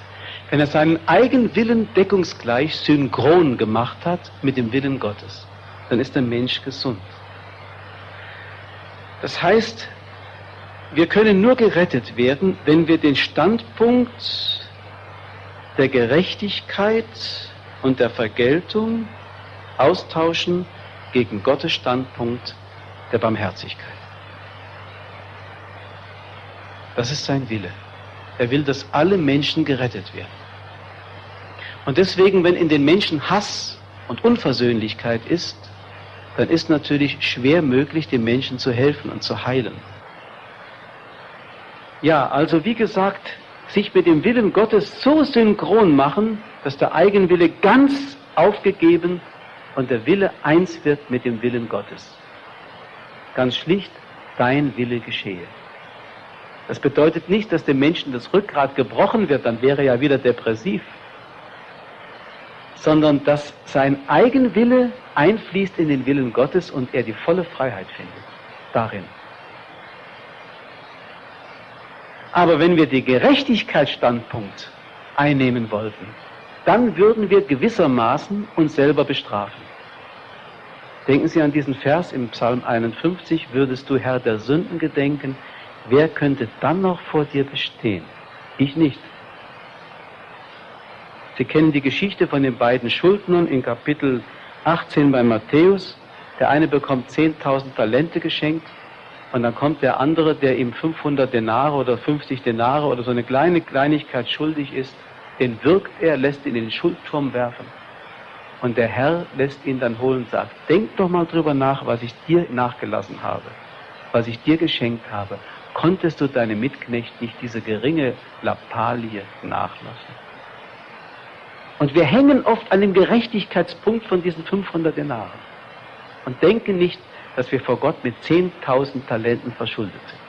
wenn er seinen eigenen Willen deckungsgleich synchron gemacht hat mit dem Willen Gottes, dann ist der Mensch gesund. Das heißt, wir können nur gerettet werden, wenn wir den Standpunkt der Gerechtigkeit und der Vergeltung austauschen gegen Gottes Standpunkt der Barmherzigkeit. Das ist sein Wille. Er will, dass alle Menschen gerettet werden. Und deswegen, wenn in den Menschen Hass und Unversöhnlichkeit ist, dann ist natürlich schwer möglich, den Menschen zu helfen und zu heilen. Ja, also wie gesagt, sich mit dem Willen Gottes so synchron machen, dass der Eigenwille ganz aufgegeben und der Wille eins wird mit dem Willen Gottes. Ganz schlicht, dein Wille geschehe. Das bedeutet nicht, dass dem Menschen das Rückgrat gebrochen wird, dann wäre er ja wieder depressiv sondern dass sein Eigenwille einfließt in den Willen Gottes und er die volle Freiheit findet darin. Aber wenn wir den Gerechtigkeitsstandpunkt einnehmen wollten, dann würden wir gewissermaßen uns selber bestrafen. Denken Sie an diesen Vers im Psalm 51, würdest du Herr der Sünden gedenken, wer könnte dann noch vor dir bestehen? Ich nicht. Sie kennen die Geschichte von den beiden Schuldnern in Kapitel 18 bei Matthäus. Der eine bekommt 10.000 Talente geschenkt und dann kommt der andere, der ihm 500 Denare oder 50 Denare oder so eine kleine Kleinigkeit schuldig ist. Den wirkt er, lässt ihn in den Schuldturm werfen. Und der Herr lässt ihn dann holen und sagt, denk doch mal drüber nach, was ich dir nachgelassen habe, was ich dir geschenkt habe. Konntest du deinem Mitknecht nicht diese geringe Lappalie nachlassen? Und wir hängen oft an dem Gerechtigkeitspunkt von diesen 500 Denaren und denken nicht, dass wir vor Gott mit 10.000 Talenten verschuldet sind.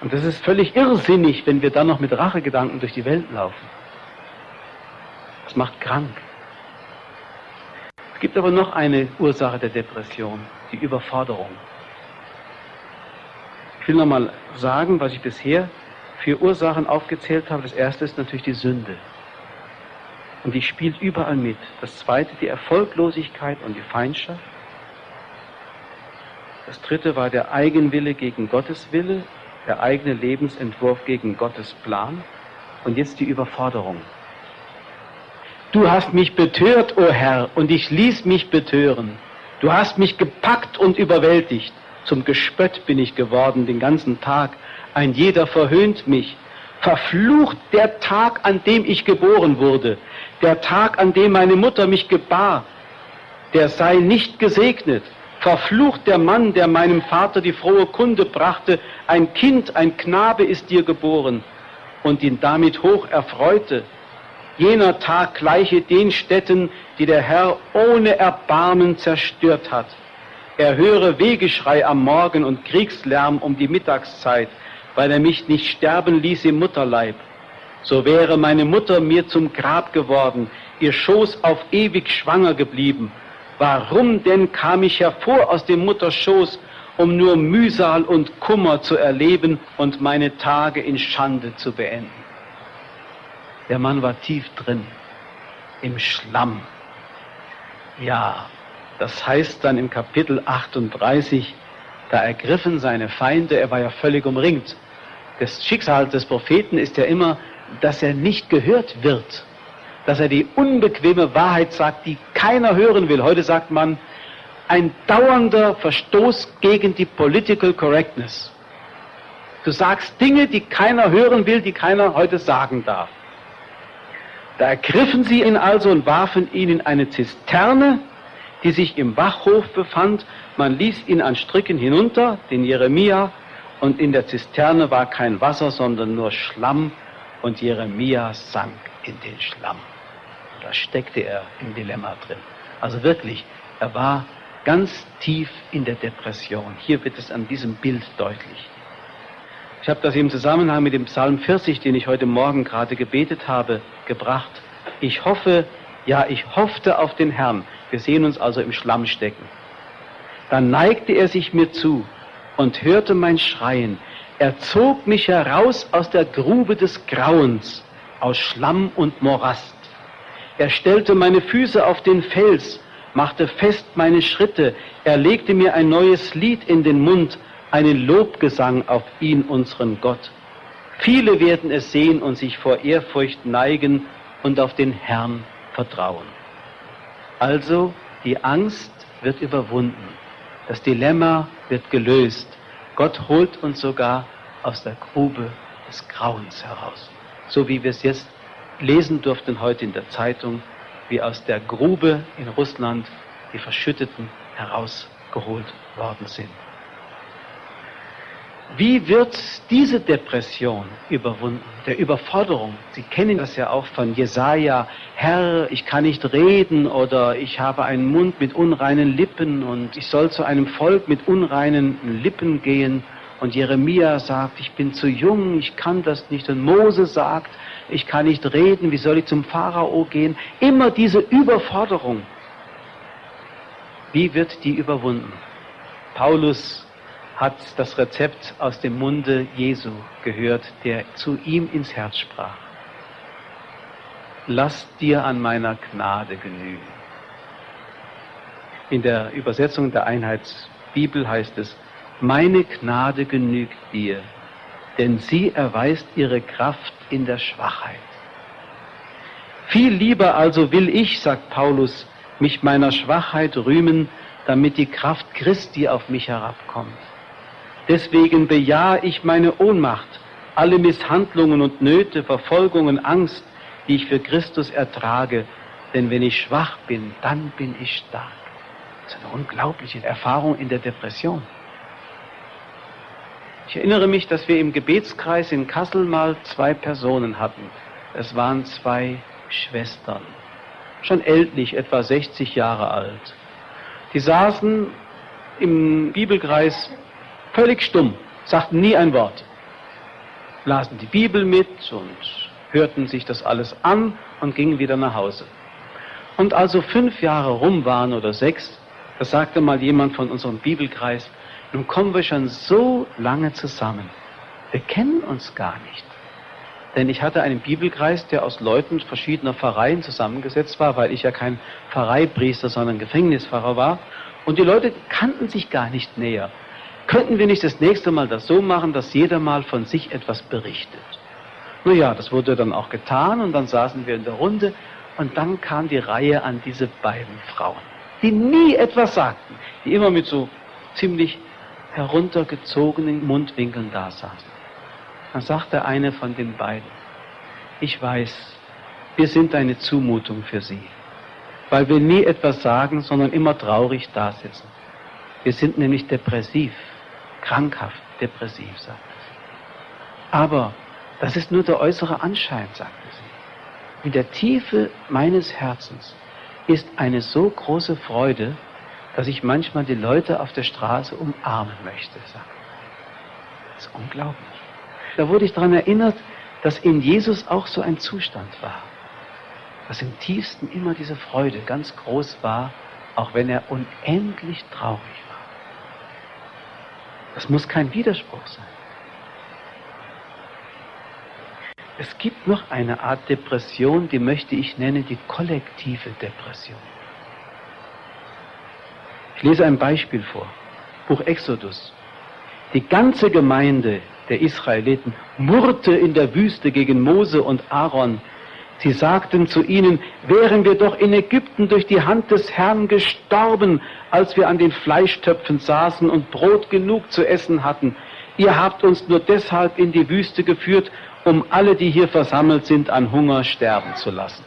Und das ist völlig irrsinnig, wenn wir dann noch mit Rachegedanken durch die Welt laufen. Das macht krank. Es gibt aber noch eine Ursache der Depression, die Überforderung. Ich will nochmal sagen, was ich bisher vier Ursachen aufgezählt habe. Das erste ist natürlich die Sünde. Und die spielt überall mit. Das zweite die Erfolglosigkeit und die Feindschaft. Das dritte war der Eigenwille gegen Gottes Wille, der eigene Lebensentwurf gegen Gottes Plan. Und jetzt die Überforderung. Du hast mich betört, o oh Herr, und ich ließ mich betören. Du hast mich gepackt und überwältigt. Zum Gespött bin ich geworden den ganzen Tag. Ein jeder verhöhnt mich. Verflucht der Tag, an dem ich geboren wurde, der Tag, an dem meine Mutter mich gebar, der sei nicht gesegnet. Verflucht der Mann, der meinem Vater die frohe Kunde brachte, ein Kind, ein Knabe ist dir geboren und ihn damit hoch erfreute. Jener Tag gleiche den Städten, die der Herr ohne Erbarmen zerstört hat. Er höre Wegeschrei am Morgen und Kriegslärm um die Mittagszeit, weil er mich nicht sterben ließ im Mutterleib. So wäre meine Mutter mir zum Grab geworden, ihr Schoß auf ewig schwanger geblieben. Warum denn kam ich hervor aus dem Mutterschoß, um nur Mühsal und Kummer zu erleben und meine Tage in Schande zu beenden? Der Mann war tief drin, im Schlamm. Ja, das heißt dann im Kapitel 38, da ergriffen seine Feinde, er war ja völlig umringt. Das Schicksal des Propheten ist ja immer, dass er nicht gehört wird, dass er die unbequeme Wahrheit sagt, die keiner hören will. Heute sagt man, ein dauernder Verstoß gegen die Political Correctness. Du sagst Dinge, die keiner hören will, die keiner heute sagen darf. Da ergriffen sie ihn also und warfen ihn in eine Zisterne, die sich im Wachhof befand. Man ließ ihn an Stricken hinunter, den Jeremia, und in der Zisterne war kein Wasser, sondern nur Schlamm, und Jeremia sank in den Schlamm. Da steckte er im Dilemma drin. Also wirklich, er war ganz tief in der Depression. Hier wird es an diesem Bild deutlich. Ich habe das im Zusammenhang mit dem Psalm 40, den ich heute Morgen gerade gebetet habe, gebracht. Ich hoffe, ja, ich hoffte auf den Herrn. Wir sehen uns also im Schlamm stecken. Dann neigte er sich mir zu und hörte mein Schreien. Er zog mich heraus aus der Grube des Grauens, aus Schlamm und Morast. Er stellte meine Füße auf den Fels, machte fest meine Schritte. Er legte mir ein neues Lied in den Mund, einen Lobgesang auf ihn, unseren Gott. Viele werden es sehen und sich vor Ehrfurcht neigen und auf den Herrn vertrauen. Also die Angst wird überwunden, das Dilemma wird gelöst. Gott holt uns sogar aus der Grube des Grauens heraus. So wie wir es jetzt lesen durften heute in der Zeitung, wie aus der Grube in Russland die Verschütteten herausgeholt worden sind. Wie wird diese Depression überwunden, der Überforderung? Sie kennen das ja auch von Jesaja. Herr, ich kann nicht reden oder ich habe einen Mund mit unreinen Lippen und ich soll zu einem Volk mit unreinen Lippen gehen. Und Jeremia sagt, ich bin zu jung, ich kann das nicht. Und Mose sagt, ich kann nicht reden, wie soll ich zum Pharao gehen? Immer diese Überforderung. Wie wird die überwunden? Paulus hat das Rezept aus dem Munde Jesu gehört, der zu ihm ins Herz sprach. Lass dir an meiner Gnade genügen. In der Übersetzung der Einheitsbibel heißt es, meine Gnade genügt dir, denn sie erweist ihre Kraft in der Schwachheit. Viel lieber also will ich, sagt Paulus, mich meiner Schwachheit rühmen, damit die Kraft Christi auf mich herabkommt. Deswegen bejahe ich meine Ohnmacht, alle Misshandlungen und Nöte, Verfolgungen, Angst, die ich für Christus ertrage. Denn wenn ich schwach bin, dann bin ich stark. Das ist eine unglaubliche Erfahrung in der Depression. Ich erinnere mich, dass wir im Gebetskreis in Kassel mal zwei Personen hatten. Es waren zwei Schwestern, schon ältlich, etwa 60 Jahre alt. Die saßen im Bibelkreis völlig stumm, sagten nie ein Wort, lasen die Bibel mit und hörten sich das alles an und gingen wieder nach Hause. Und also fünf Jahre rum waren oder sechs, da sagte mal jemand von unserem Bibelkreis, nun kommen wir schon so lange zusammen. Wir kennen uns gar nicht. Denn ich hatte einen Bibelkreis, der aus Leuten verschiedener Pfarreien zusammengesetzt war, weil ich ja kein Pfarreipriester, sondern Gefängnispfarrer war. Und die Leute kannten sich gar nicht näher. Könnten wir nicht das nächste Mal das so machen, dass jeder mal von sich etwas berichtet? Naja, das wurde dann auch getan und dann saßen wir in der Runde und dann kam die Reihe an diese beiden Frauen. die nie etwas sagten, die immer mit so ziemlich heruntergezogenen Mundwinkeln da saßen. Dann sagte eine von den beiden, ich weiß, wir sind eine Zumutung für Sie, weil wir nie etwas sagen, sondern immer traurig dasitzen. Wir sind nämlich depressiv, krankhaft depressiv, sagte sie. Aber das ist nur der äußere Anschein, sagte sie. In der Tiefe meines Herzens ist eine so große Freude, dass ich manchmal die Leute auf der Straße umarmen möchte, sagte. Das ist unglaublich. Da wurde ich daran erinnert, dass in Jesus auch so ein Zustand war. Dass im tiefsten immer diese Freude ganz groß war, auch wenn er unendlich traurig war. Das muss kein Widerspruch sein. Es gibt noch eine Art Depression, die möchte ich nennen die kollektive Depression. Ich lese ein Beispiel vor. Buch Exodus. Die ganze Gemeinde der Israeliten murrte in der Wüste gegen Mose und Aaron. Sie sagten zu ihnen, wären wir doch in Ägypten durch die Hand des Herrn gestorben, als wir an den Fleischtöpfen saßen und Brot genug zu essen hatten. Ihr habt uns nur deshalb in die Wüste geführt, um alle, die hier versammelt sind, an Hunger sterben zu lassen.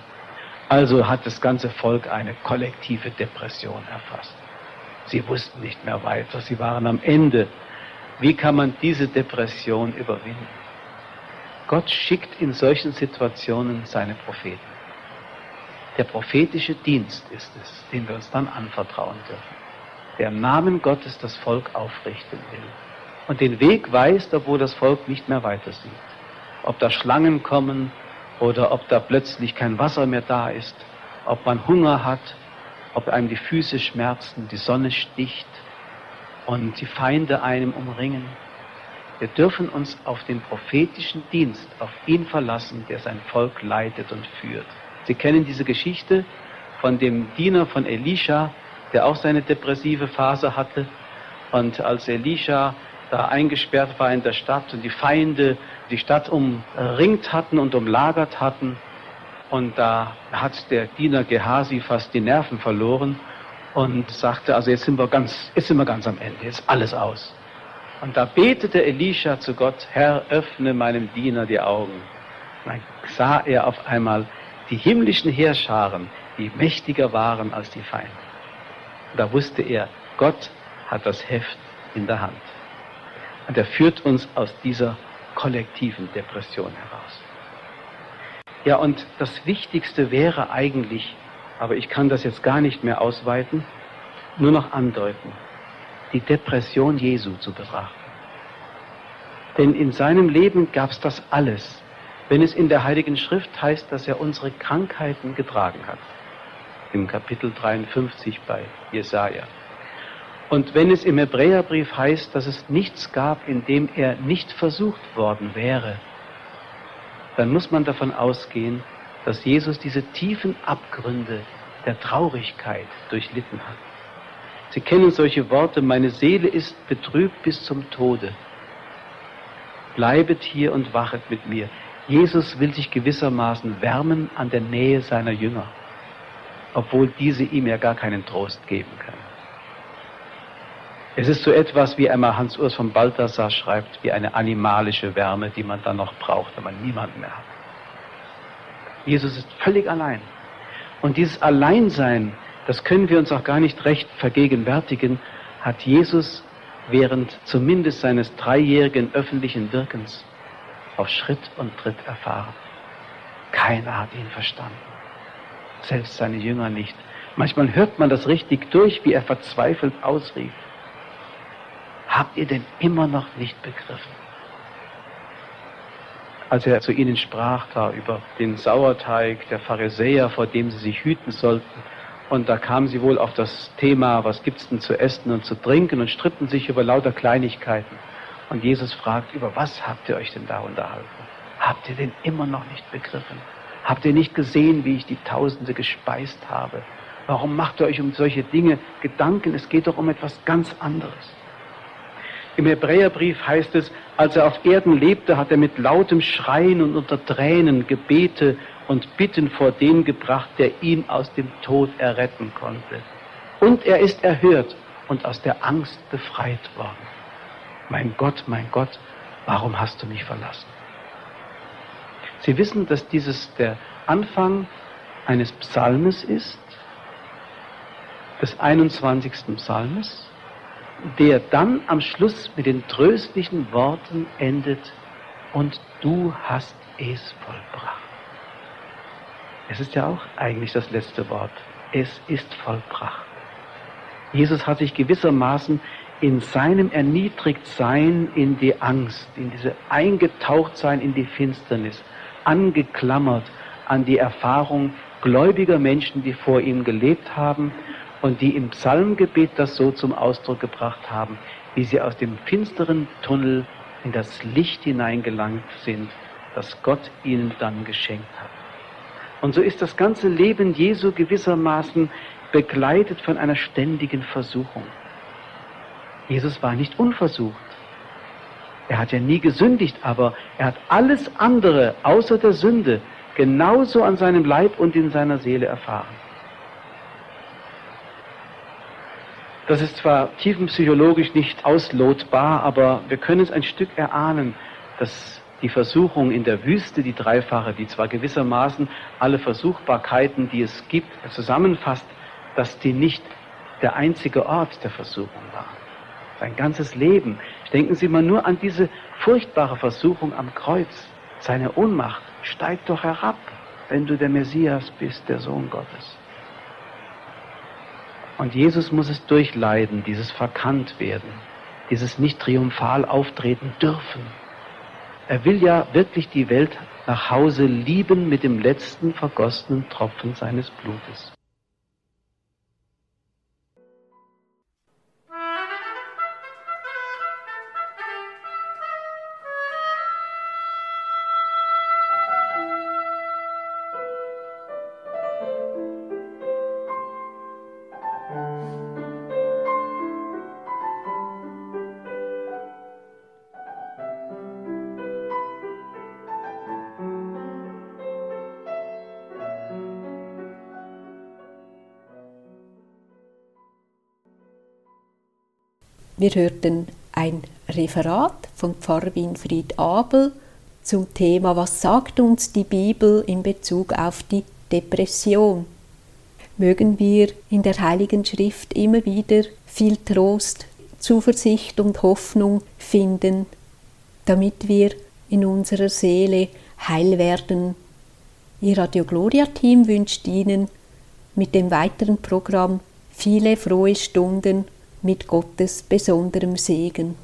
Also hat das ganze Volk eine kollektive Depression erfasst. Sie wussten nicht mehr weiter, sie waren am Ende wie kann man diese Depression überwinden? Gott schickt in solchen Situationen seine Propheten. Der prophetische Dienst ist es, den wir uns dann anvertrauen dürfen, der im Namen Gottes das Volk aufrichten will und den Weg weist, obwohl das Volk nicht mehr weiter sieht. Ob da Schlangen kommen oder ob da plötzlich kein Wasser mehr da ist, ob man Hunger hat, ob einem die Füße schmerzen, die Sonne sticht, und die Feinde einem umringen. Wir dürfen uns auf den prophetischen Dienst, auf ihn verlassen, der sein Volk leitet und führt. Sie kennen diese Geschichte von dem Diener von Elisha, der auch seine depressive Phase hatte. Und als Elisha da eingesperrt war in der Stadt und die Feinde die Stadt umringt hatten und umlagert hatten, und da hat der Diener Gehasi fast die Nerven verloren und sagte, also jetzt sind wir ganz, jetzt sind wir ganz am Ende, jetzt alles aus. Und da betete Elisha zu Gott, Herr, öffne meinem Diener die Augen. Dann sah er auf einmal die himmlischen Heerscharen, die mächtiger waren als die Feinde. Und da wusste er, Gott hat das Heft in der Hand. Und er führt uns aus dieser kollektiven Depression heraus. Ja, und das Wichtigste wäre eigentlich, aber ich kann das jetzt gar nicht mehr ausweiten, nur noch andeuten, die Depression Jesu zu betrachten. Denn in seinem Leben gab es das alles, wenn es in der Heiligen Schrift heißt, dass er unsere Krankheiten getragen hat. Im Kapitel 53 bei Jesaja. Und wenn es im Hebräerbrief heißt, dass es nichts gab, in dem er nicht versucht worden wäre, dann muss man davon ausgehen, dass Jesus diese tiefen Abgründe der Traurigkeit durchlitten hat. Sie kennen solche Worte, meine Seele ist betrübt bis zum Tode. Bleibet hier und wachet mit mir. Jesus will sich gewissermaßen wärmen an der Nähe seiner Jünger, obwohl diese ihm ja gar keinen Trost geben können. Es ist so etwas, wie einmal Hans Urs von Balthasar schreibt, wie eine animalische Wärme, die man dann noch braucht, wenn man niemanden mehr hat. Jesus ist völlig allein. Und dieses Alleinsein, das können wir uns auch gar nicht recht vergegenwärtigen, hat Jesus während zumindest seines dreijährigen öffentlichen Wirkens auf Schritt und Tritt erfahren. Keiner hat ihn verstanden. Selbst seine Jünger nicht. Manchmal hört man das richtig durch, wie er verzweifelt ausrief. Habt ihr denn immer noch nicht begriffen? als er zu ihnen sprach, da über den Sauerteig der Pharisäer, vor dem sie sich hüten sollten. Und da kamen sie wohl auf das Thema, was gibt's denn zu essen und zu trinken und stritten sich über lauter Kleinigkeiten. Und Jesus fragt, über was habt ihr euch denn da unterhalten? Habt ihr denn immer noch nicht begriffen? Habt ihr nicht gesehen, wie ich die Tausende gespeist habe? Warum macht ihr euch um solche Dinge Gedanken? Es geht doch um etwas ganz anderes. Im Hebräerbrief heißt es, als er auf Erden lebte, hat er mit lautem Schreien und unter Tränen Gebete und Bitten vor den gebracht, der ihn aus dem Tod erretten konnte. und er ist erhört und aus der Angst befreit worden. Mein Gott, mein Gott, warum hast du mich verlassen? Sie wissen, dass dieses der Anfang eines Psalmes ist, des 21. Psalmes, der dann am Schluss mit den tröstlichen Worten endet, und du hast es vollbracht. Es ist ja auch eigentlich das letzte Wort. Es ist vollbracht. Jesus hat sich gewissermaßen in seinem Erniedrigtsein in die Angst, in diese Eingetauchtsein in die Finsternis, angeklammert an die Erfahrung gläubiger Menschen, die vor ihm gelebt haben und die im Psalmgebet das so zum Ausdruck gebracht haben, wie sie aus dem finsteren Tunnel in das Licht hineingelangt sind, das Gott ihnen dann geschenkt hat. Und so ist das ganze Leben Jesu gewissermaßen begleitet von einer ständigen Versuchung. Jesus war nicht unversucht. Er hat ja nie gesündigt, aber er hat alles andere außer der Sünde genauso an seinem Leib und in seiner Seele erfahren. Das ist zwar tiefenpsychologisch nicht auslotbar, aber wir können es ein Stück erahnen, dass die Versuchung in der Wüste, die dreifache, die zwar gewissermaßen alle Versuchbarkeiten, die es gibt, zusammenfasst, dass die nicht der einzige Ort der Versuchung war. Sein ganzes Leben. Denken Sie mal nur an diese furchtbare Versuchung am Kreuz, seine Ohnmacht. Steig doch herab, wenn du der Messias bist, der Sohn Gottes. Und Jesus muss es durchleiden, dieses verkannt werden, dieses nicht triumphal auftreten dürfen. Er will ja wirklich die Welt nach Hause lieben mit dem letzten vergossenen Tropfen seines Blutes. Wir hörten ein Referat von Pfarrer Winfried Abel zum Thema Was sagt uns die Bibel in Bezug auf die Depression? Mögen wir in der Heiligen Schrift immer wieder viel Trost, Zuversicht und Hoffnung finden, damit wir in unserer Seele heil werden. Ihr Radio Gloria Team wünscht Ihnen mit dem weiteren Programm viele frohe Stunden mit Gottes besonderem Segen.